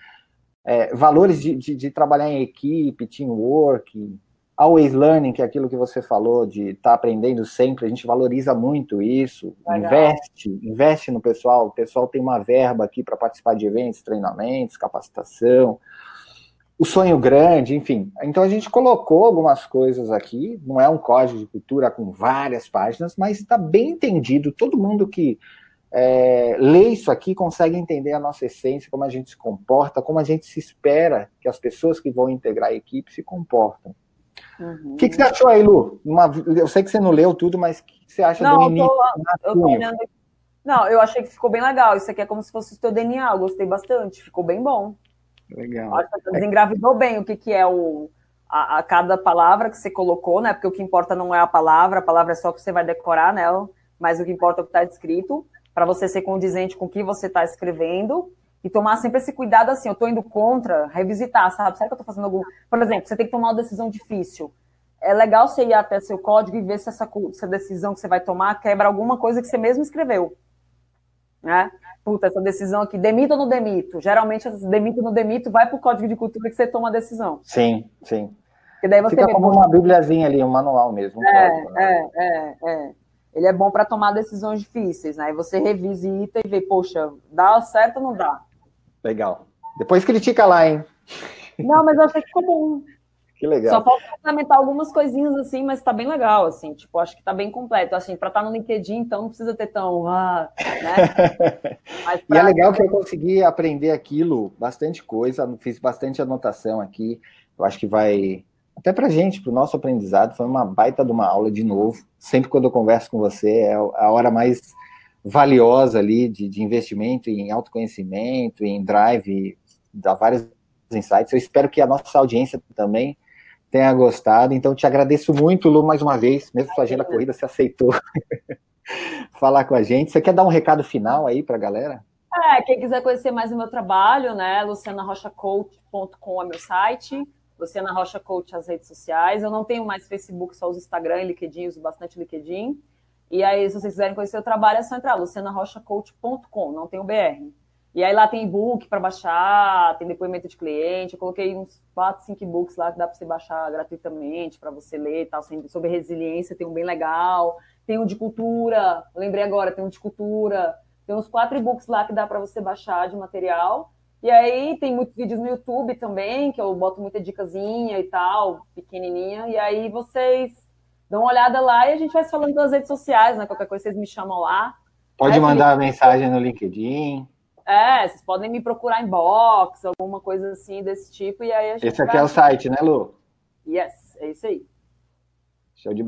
S1: É, valores de, de, de, trabalhar em equipe, teamwork, always learning, que é aquilo que você falou, de estar tá aprendendo sempre, a gente valoriza muito isso, Legal. investe, investe no pessoal, o pessoal tem uma verba aqui para participar de eventos, treinamentos, capacitação, o sonho grande, enfim. Então a gente colocou algumas coisas aqui, não é um código de cultura com várias páginas, mas está bem entendido, todo mundo que é, lê isso aqui consegue entender a nossa essência, como a gente se comporta, como a gente se espera que as pessoas que vão integrar a equipe se comportam. Uhum. O que, que, você achou aí, Lu? Uma, eu sei que você não leu tudo, mas o que você acha
S2: não,
S1: do início?
S2: Eu tô olhando... Não, eu achei que ficou bem legal. Isso aqui é como se fosse o teu DNA, eu gostei bastante, ficou bem bom.
S1: Legal.
S2: Acho que desengravidou bem o que, que é o, a, a, cada palavra que você colocou, né? Porque o que importa não é a palavra, a palavra é só que você vai decorar, né? Mas o que importa é o que está escrito para você ser condizente com o que você está escrevendo e tomar sempre esse cuidado assim, eu estou indo contra, revisitar, sabe? Será que eu estou fazendo algum. Por exemplo, você tem que tomar uma decisão difícil. É legal você ir até seu código e ver se essa, essa decisão que você vai tomar quebra alguma coisa que você mesmo escreveu. Né? Puta, essa decisão aqui, demito ou não demito? Geralmente, demito ou não demito, vai para o código de cultura que você toma a decisão.
S1: Sim, sim.
S2: Porque daí você
S1: Fica como uma bibliazinha ali, um manual mesmo. Um
S2: é, código, né? é, é, é ele é bom para tomar decisões difíceis, né? Aí você revisita e vê, poxa, dá certo ou não dá?
S1: Legal. Depois critica lá, hein?
S2: Não, mas eu achei que ficou bom.
S1: Que legal.
S2: Só falta complementar algumas coisinhas assim, mas tá bem legal, assim, tipo, acho que tá bem completo. Assim, para estar tá no LinkedIn, então não precisa ter tão, ah, né?
S1: Pra... E é legal que eu consegui aprender aquilo, bastante coisa, fiz bastante anotação aqui. Eu acho que vai até para gente, para o nosso aprendizado, foi uma baita de uma aula de novo. Sempre quando eu converso com você, é a hora mais valiosa ali de, de investimento em autoconhecimento, em drive, dá vários insights. Eu espero que a nossa audiência também tenha gostado. Então, te agradeço muito, Lu, mais uma vez, mesmo sua agenda corrida, você aceitou falar com a gente. Você quer dar um recado final aí para a galera?
S2: É, quem quiser conhecer mais o meu trabalho, né, lucianarochacoach.com é meu site. Luciana Rocha Coach as redes sociais. Eu não tenho mais Facebook, só uso Instagram e LinkedIn, uso bastante LinkedIn. E aí, se vocês quiserem conhecer o trabalho, é só entrar, lucianarochacoach.com, não tem o BR. E aí lá tem e-book para baixar, tem depoimento de cliente. Eu coloquei uns 4, 5 e-books lá que dá para você baixar gratuitamente, para você ler e tal, sobre resiliência, tem um bem legal. Tem um de cultura, lembrei agora, tem um de cultura. Tem uns quatro e-books lá que dá para você baixar de material. E aí tem muitos vídeos no YouTube também, que eu boto muita dicasinha e tal, pequenininha. E aí vocês dão uma olhada lá e a gente vai falando das redes sociais, né? Qualquer coisa vocês me chamam lá.
S1: Pode aí, mandar Felipe, mensagem no LinkedIn.
S2: É, vocês podem me procurar em box, alguma coisa assim desse tipo. E aí a gente
S1: Esse aqui é o site, né, Lu?
S2: Yes, é isso aí.
S1: Show de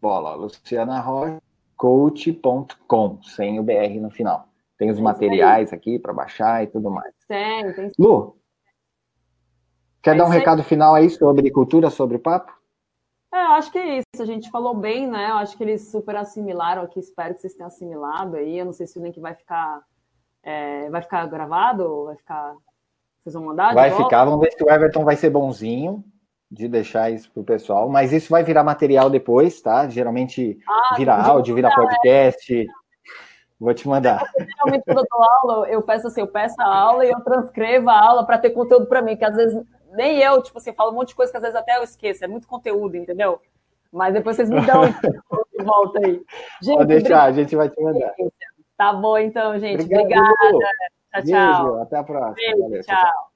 S1: bola. lucianarocoach.com, sem o BR no final. Tem os é materiais aqui para baixar e tudo mais.
S2: Tem, tem.
S1: Lu, quer é dar um recado final aí sobre cultura, sobre papo?
S2: É, eu acho que é isso. A gente falou bem, né? Eu acho que eles super assimilaram aqui. Espero que vocês tenham assimilado aí. Eu não sei se o link vai ficar, é, vai ficar gravado, vai ficar. Vocês vão mandar?
S1: Vai ficar. Vamos ver se o Everton vai ser bonzinho de deixar isso pro pessoal. Mas isso vai virar material depois, tá? Geralmente ah, vira áudio, vira podcast. Vou te mandar.
S2: Geralmente, quando eu dou aula, eu peço assim, eu peço a aula e eu transcrevo a aula para ter conteúdo para mim, que às vezes nem eu, tipo assim, falo um monte de coisa que às vezes até eu esqueço, é muito conteúdo, entendeu? Mas depois vocês me dão de volta aí.
S1: Gente, Pode deixar, obrigada. a gente vai te mandar.
S2: Tá bom, então, gente. Obrigado. Obrigada. Tchau, tchau.
S1: Beijo, até a próxima.
S2: Beijo, Valeu, tchau. tchau.